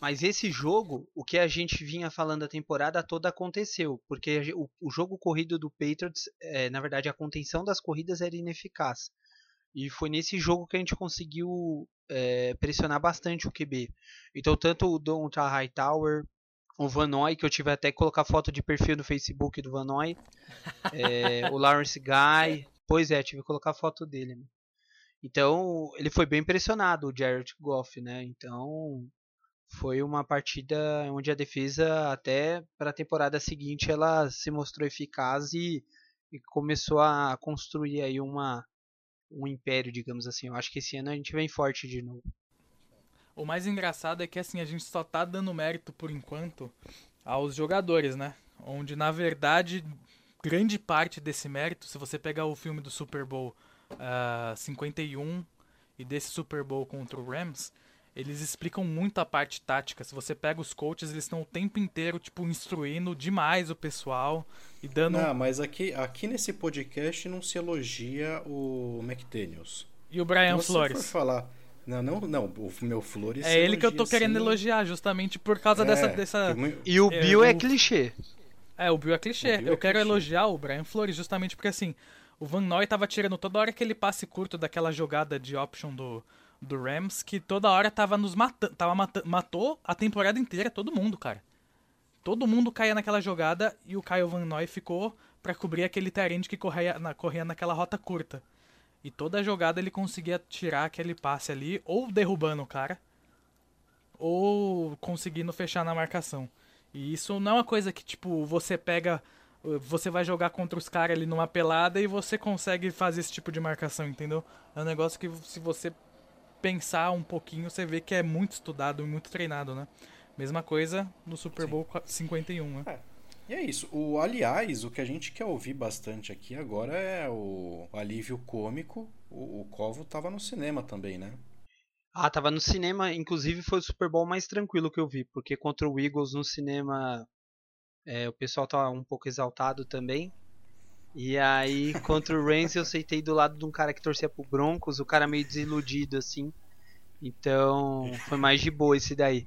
mas esse jogo, o que a gente vinha falando a temporada toda aconteceu, porque o, o jogo corrido do Patriots, é, na verdade, a contenção das corridas era ineficaz. E foi nesse jogo que a gente conseguiu é, pressionar bastante o QB. Então, tanto o Donta Hightower, o Vanoy, que eu tive até que colocar foto de perfil no Facebook do Vanoy, é, o Lawrence Guy, pois é, tive que colocar foto dele. Né? Então, ele foi bem impressionado, o Jared Goff, né? Então, foi uma partida onde a defesa, até para a temporada seguinte, ela se mostrou eficaz e, e começou a construir aí uma, um império, digamos assim. Eu acho que esse ano a gente vem forte de novo. O mais engraçado é que assim, a gente só tá dando mérito por enquanto aos jogadores, né? Onde na verdade grande parte desse mérito, se você pegar o filme do Super Bowl uh, ah, 51 e desse Super Bowl contra o Rams, eles explicam muito a parte tática. Se você pega os coaches, eles estão o tempo inteiro, tipo, instruindo demais o pessoal e dando. Não, mas aqui, aqui nesse podcast não se elogia o McDaniels. E o Brian Flores. For falar. Não, não, não. O meu Flores. É ele que eu tô querendo elogiar, justamente por causa é, dessa. dessa e o é, Bill é, é clichê. É, o Bill é clichê. Bill eu é quero clichê. elogiar o Brian Flores justamente porque assim. O Van Noy tava tirando toda hora aquele passe curto daquela jogada de option do, do Rams que toda hora tava nos matando. Tava matou a temporada inteira todo mundo, cara. Todo mundo caía naquela jogada e o Kyle Van Noy ficou para cobrir aquele terreno que corria, na, corria naquela rota curta. E toda jogada ele conseguia tirar aquele passe ali, ou derrubando o cara, ou conseguindo fechar na marcação. E isso não é uma coisa que, tipo, você pega. Você vai jogar contra os caras ali numa pelada e você consegue fazer esse tipo de marcação, entendeu? É um negócio que, se você pensar um pouquinho, você vê que é muito estudado e muito treinado, né? Mesma coisa no Super Bowl Sim. 51, né? É. E é isso. O, aliás, o que a gente quer ouvir bastante aqui agora é o alívio cômico. O, o Covo tava no cinema também, né? Ah, tava no cinema. Inclusive foi o Super Bowl mais tranquilo que eu vi, porque contra o Eagles no cinema é, o pessoal tava um pouco exaltado também. E aí, contra o Rams, eu sentei do lado de um cara que torcia pro Broncos, o cara meio desiludido, assim. Então, foi mais de boa esse daí.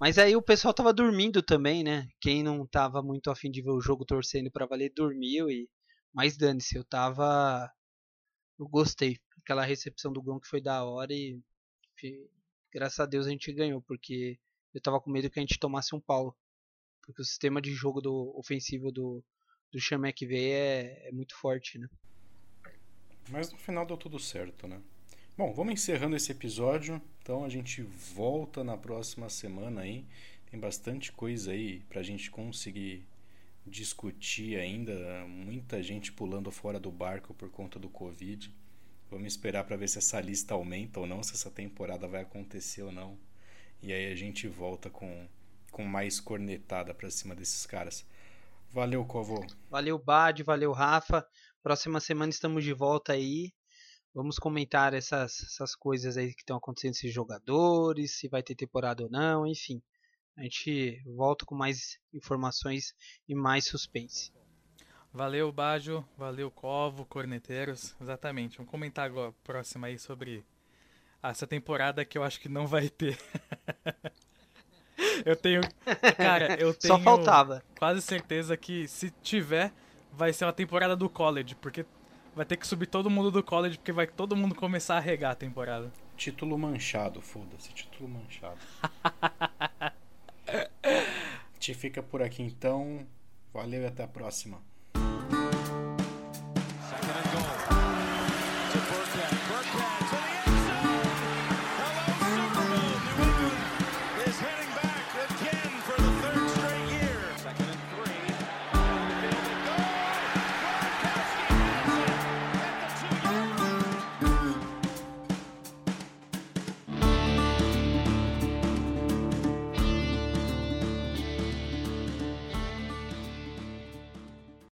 Mas aí o pessoal tava dormindo também, né? Quem não tava muito afim de ver o jogo torcendo para valer, dormiu e... Mas dane-se, eu tava... Eu gostei. Aquela recepção do Gronk foi da hora e... Graças a Deus a gente ganhou, porque eu tava com medo que a gente tomasse um pau. Porque o sistema de jogo do ofensivo do, do Sean McVay é, é muito forte, né? Mas no final deu tudo certo, né? Bom, vamos encerrando esse episódio. Então a gente volta na próxima semana aí. Tem bastante coisa aí pra gente conseguir discutir ainda. Muita gente pulando fora do barco por conta do Covid. Vamos esperar para ver se essa lista aumenta ou não, se essa temporada vai acontecer ou não. E aí a gente volta com, com mais cornetada pra cima desses caras. Valeu, Covo. Valeu, Bad, valeu, Rafa. Próxima semana estamos de volta aí. Vamos comentar essas, essas coisas aí que estão acontecendo esses jogadores, se vai ter temporada ou não, enfim. A gente volta com mais informações e mais suspense. Valeu, Bajo. Valeu, Covo, Corneteiros. Exatamente. Vamos comentar agora próxima aí sobre essa temporada que eu acho que não vai ter. eu tenho. Cara, eu tenho. Só faltava. Quase certeza que se tiver, vai ser uma temporada do college, porque vai ter que subir todo mundo do college, porque vai todo mundo começar a regar a temporada. Título manchado, foda-se, título manchado. Te fica por aqui então. Valeu e até a próxima.